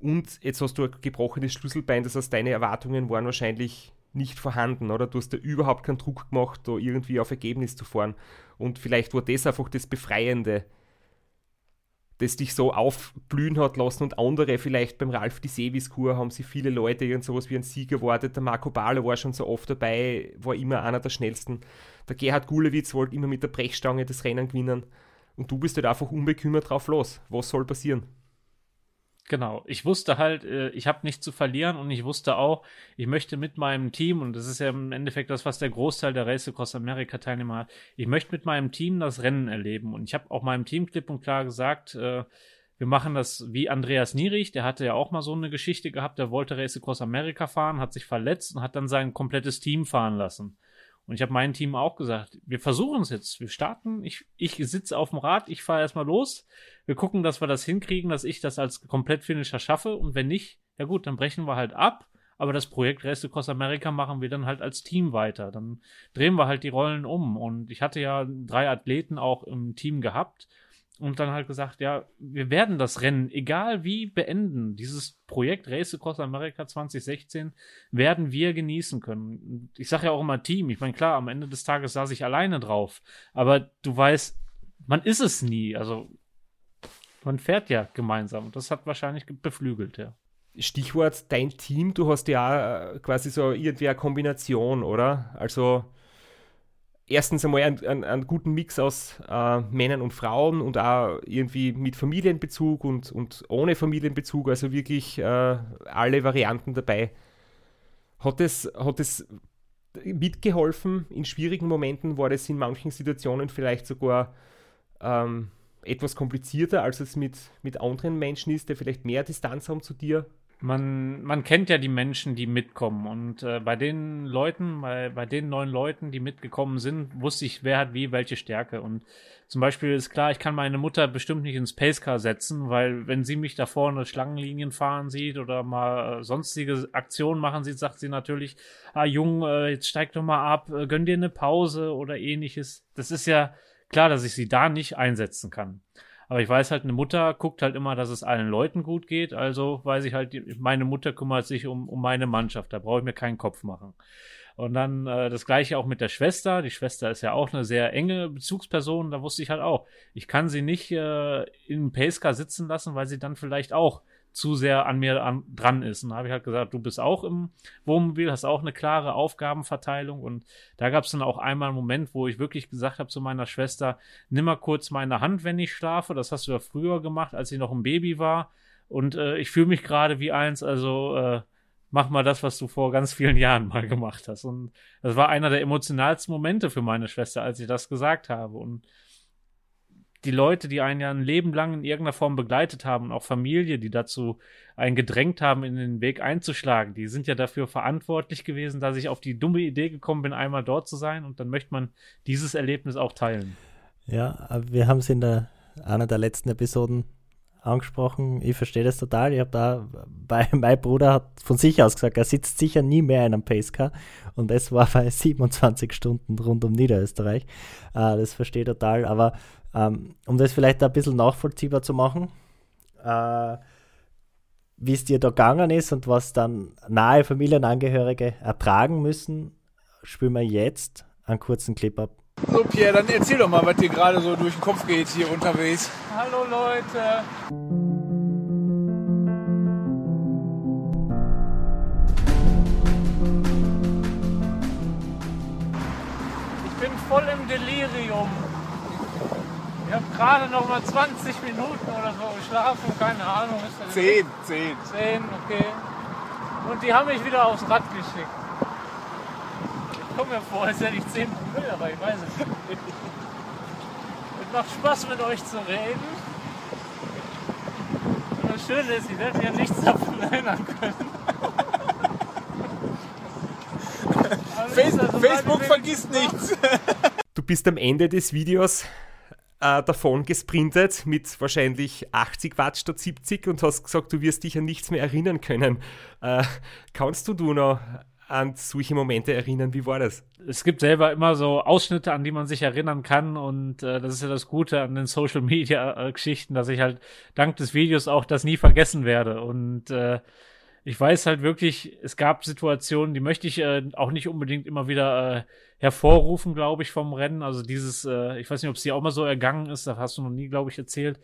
Und jetzt hast du ein gebrochenes Schlüsselbein, das heißt, deine Erwartungen waren wahrscheinlich nicht vorhanden, oder? Du hast dir überhaupt keinen Druck gemacht, da irgendwie auf Ergebnis zu fahren. Und vielleicht war das einfach das Befreiende, das dich so aufblühen hat lassen und andere, vielleicht beim Ralf die Seviskur haben sich viele Leute irgend sowas wie ein Sieg erwartet. Der Marco Bale war schon so oft dabei, war immer einer der schnellsten. Der Gerhard Gulewitz wollte immer mit der Brechstange das Rennen gewinnen. Und du bist halt einfach unbekümmert drauf los. Was soll passieren?
Genau, ich wusste halt, äh, ich habe nichts zu verlieren und ich wusste auch, ich möchte mit meinem Team, und das ist ja im Endeffekt das, was der Großteil der Race Across America Teilnehmer hat, ich möchte mit meinem Team das Rennen erleben. Und ich habe auch meinem Team klipp und klar gesagt, äh, wir machen das wie Andreas Nierich, der hatte ja auch mal so eine Geschichte gehabt, der wollte Race Across America fahren, hat sich verletzt und hat dann sein komplettes Team fahren lassen. Und ich habe meinem Team auch gesagt, wir versuchen es jetzt. Wir starten. Ich, ich sitze auf dem Rad, ich fahre erstmal los. Wir gucken, dass wir das hinkriegen, dass ich das als Komplett-Finisher schaffe. Und wenn nicht, ja gut, dann brechen wir halt ab. Aber das Projekt Race Across America machen wir dann halt als Team weiter. Dann drehen wir halt die Rollen um. Und ich hatte ja drei Athleten auch im Team gehabt und dann halt gesagt, ja, wir werden das Rennen, egal wie, beenden. Dieses Projekt Race Across America 2016 werden wir genießen können. Ich sage ja auch immer Team. Ich meine, klar, am Ende des Tages saß ich alleine drauf. Aber du weißt, man ist es nie. Also, man fährt ja gemeinsam. Und das hat wahrscheinlich beflügelt, ja.
Stichwort dein Team, du hast ja äh, quasi so irgendwie eine Kombination, oder? Also, erstens einmal einen, einen, einen guten Mix aus äh, Männern und Frauen und auch irgendwie mit Familienbezug und, und ohne Familienbezug, also wirklich äh, alle Varianten dabei. Hat es, hat es mitgeholfen in schwierigen Momenten? War das in manchen Situationen vielleicht sogar ähm, etwas komplizierter, als es mit, mit anderen Menschen ist, die vielleicht mehr Distanz haben zu dir?
Man, man kennt ja die Menschen, die mitkommen. Und äh, bei den Leuten, bei, bei den neun Leuten, die mitgekommen sind, wusste ich, wer hat wie welche Stärke. Und zum Beispiel ist klar, ich kann meine Mutter bestimmt nicht ins Pacecar setzen, weil wenn sie mich da vorne Schlangenlinien fahren sieht oder mal äh, sonstige Aktionen machen sieht, sagt sie natürlich, ah Jung, äh, jetzt steig doch mal ab, äh, gönn dir eine Pause oder ähnliches. Das ist ja klar, dass ich sie da nicht einsetzen kann. Aber ich weiß halt, eine Mutter guckt halt immer, dass es allen Leuten gut geht. Also weiß ich halt, meine Mutter kümmert sich um, um meine Mannschaft. Da brauche ich mir keinen Kopf machen. Und dann äh, das gleiche auch mit der Schwester. Die Schwester ist ja auch eine sehr enge Bezugsperson. Da wusste ich halt auch, ich kann sie nicht äh, in Pacecar sitzen lassen, weil sie dann vielleicht auch zu sehr an mir an, dran ist. Und da habe ich halt gesagt, du bist auch im Wohnmobil, hast auch eine klare Aufgabenverteilung. Und da gab es dann auch einmal einen Moment, wo ich wirklich gesagt habe zu meiner Schwester, nimm mal kurz meine Hand, wenn ich schlafe. Das hast du ja früher gemacht, als ich noch ein Baby war. Und äh, ich fühle mich gerade wie eins, also äh, mach mal das, was du vor ganz vielen Jahren mal gemacht hast. Und das war einer der emotionalsten Momente für meine Schwester, als ich das gesagt habe. Und die Leute, die einen ja ein Leben lang in irgendeiner Form begleitet haben und auch Familie, die dazu einen gedrängt haben, in den Weg einzuschlagen, die sind ja dafür verantwortlich gewesen, dass ich auf die dumme Idee gekommen bin, einmal dort zu sein und dann möchte man dieses Erlebnis auch teilen.
Ja, wir haben es in der, einer der letzten Episoden angesprochen. Ich verstehe das total. Ich habe da, bei, mein Bruder hat von sich aus gesagt, er sitzt sicher nie mehr in einem Pacecar. Und es war bei 27 Stunden rund um Niederösterreich. Äh, das verstehe ich total. Aber um das vielleicht ein bisschen nachvollziehbar zu machen, äh, wie es dir da gegangen ist und was dann nahe Familienangehörige ertragen müssen, spielen wir jetzt einen kurzen Clip ab.
So, Pierre, dann erzähl doch mal, was dir gerade so durch den Kopf geht hier unterwegs.
Hallo Leute. Ich bin voll im Delirium. Ich habe gerade noch mal 20 Minuten oder so geschlafen, keine Ahnung. Ist das
Zehn, zehn.
10, okay. Und die haben mich wieder aufs Rad geschickt. Ich komme mir vor, als hätte ich 10 Promille, aber ich weiß es nicht. Es macht Spaß mit euch zu reden. Und das Schöne ist, ich werde ja nichts davon erinnern können. Also
Facebook
meine-
vergisst nichts.
Du bist am Ende des Videos äh, davon gesprintet mit wahrscheinlich 80 Watt statt 70 und hast gesagt, du wirst dich an nichts mehr erinnern können. Äh, kannst du du noch an solche Momente erinnern? Wie war das?
es gibt selber immer so Ausschnitte, an die man sich erinnern kann und äh, das ist ja das Gute an den Social Media äh, Geschichten, dass ich halt dank des Videos auch das nie vergessen werde und äh, ich weiß halt wirklich, es gab Situationen, die möchte ich äh, auch nicht unbedingt immer wieder äh, hervorrufen, glaube ich, vom Rennen. Also dieses, äh, ich weiß nicht, ob es dir auch mal so ergangen ist, das hast du noch nie, glaube ich, erzählt.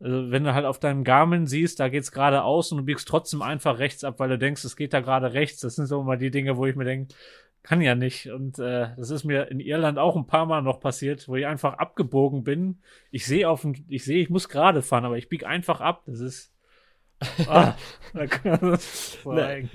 Also wenn du halt auf deinem Garmin siehst, da geht's geradeaus und du biegst trotzdem einfach rechts ab, weil du denkst, es geht da gerade rechts. Das sind so immer die Dinge, wo ich mir denke, kann ja nicht. Und äh, das ist mir in Irland auch ein paar Mal noch passiert, wo ich einfach abgebogen bin. Ich sehe auf ich sehe, ich muss gerade fahren, aber ich bieg einfach ab. Das ist. Ah, das
Nein.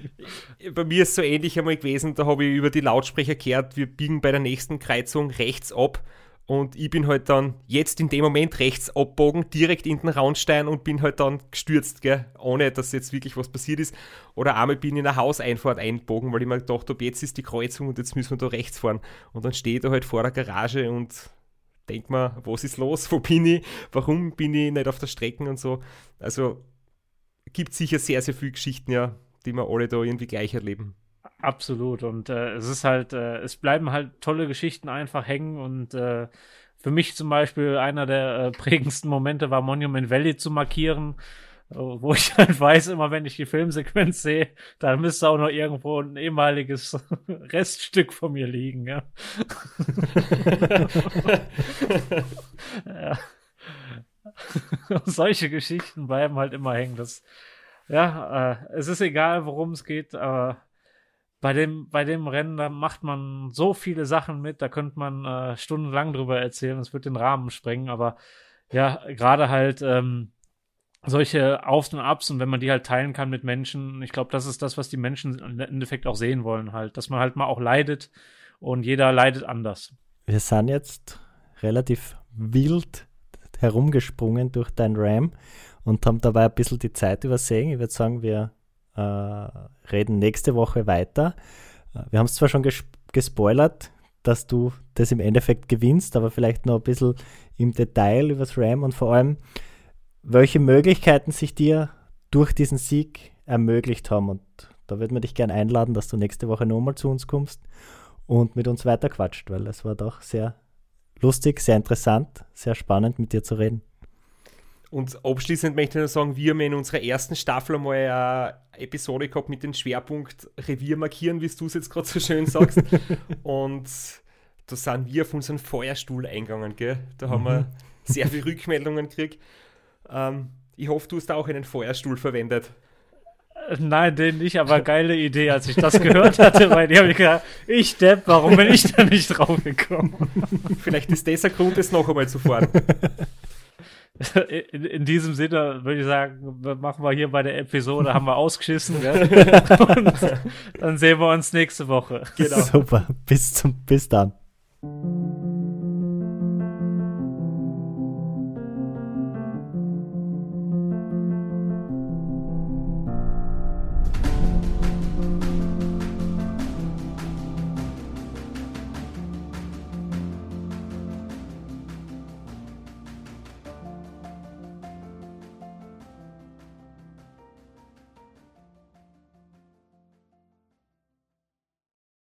Bei mir ist so ähnlich einmal gewesen, da habe ich über die Lautsprecher gehört, wir biegen bei der nächsten Kreuzung rechts ab und ich bin halt dann jetzt in dem Moment rechts abbogen, direkt in den Raunstein und bin halt dann gestürzt, gell? ohne dass jetzt wirklich was passiert ist. Oder einmal bin ich in eine Hauseinfahrt einbogen, weil ich mir gedacht habe, jetzt ist die Kreuzung und jetzt müssen wir da rechts fahren. Und dann stehe ich da halt vor der Garage und denk mir, was ist los, wo bin ich, warum bin ich nicht auf der Strecke und so. Also gibt sicher sehr, sehr viele Geschichten, ja, die wir alle da irgendwie gleich erleben.
Absolut. Und äh, es ist halt, äh, es bleiben halt tolle Geschichten einfach hängen und äh, für mich zum Beispiel einer der äh, prägendsten Momente war Monument Valley zu markieren, äh, wo ich halt weiß, immer wenn ich die Filmsequenz sehe, da müsste auch noch irgendwo ein ehemaliges Reststück von mir liegen, ja. ja. Solche Geschichten bleiben halt immer hängen. Das, ja, äh, es ist egal, worum es geht, aber bei dem, bei dem Rennen, da macht man so viele Sachen mit, da könnte man äh, stundenlang drüber erzählen, es wird den Rahmen sprengen, aber ja, gerade halt ähm, solche Aufs und Ups und wenn man die halt teilen kann mit Menschen, ich glaube, das ist das, was die Menschen im Endeffekt auch sehen wollen halt, dass man halt mal auch leidet und jeder leidet anders.
Wir sind jetzt relativ wild herumgesprungen durch dein Ram und haben dabei ein bisschen die Zeit übersehen. Ich würde sagen, wir äh, reden nächste Woche weiter. Äh, Wir haben es zwar schon ges gespoilert, dass du das im Endeffekt gewinnst, aber vielleicht noch ein bisschen im Detail über das RAM und vor allem, welche Möglichkeiten sich dir durch diesen Sieg ermöglicht haben. Und da würden wir dich gerne einladen, dass du nächste Woche nochmal zu uns kommst und mit uns weiterquatscht, weil es war doch sehr lustig, sehr interessant, sehr spannend mit dir zu reden.
Und abschließend möchte ich nur sagen, wir haben in unserer ersten Staffel einmal eine Episode gehabt mit dem Schwerpunkt Revier markieren, wie du es jetzt gerade so schön sagst. und da sind wir auf unseren Feuerstuhl eingegangen, gell? Da haben wir sehr viele Rückmeldungen gekriegt. Ähm, ich hoffe, du hast auch einen Feuerstuhl verwendet.
Nein, den nicht, aber geile Idee, als ich das gehört hatte, weil die habe ich gedacht, ich Depp, warum bin ich da nicht drauf gekommen?
Vielleicht ist das ein Grund, es noch einmal zu fahren.
In, in diesem Sinne würde ich sagen, machen wir hier bei der Episode, haben wir ausgeschissen, gell? Und dann sehen wir uns nächste Woche.
Super, bis, zum, bis dann.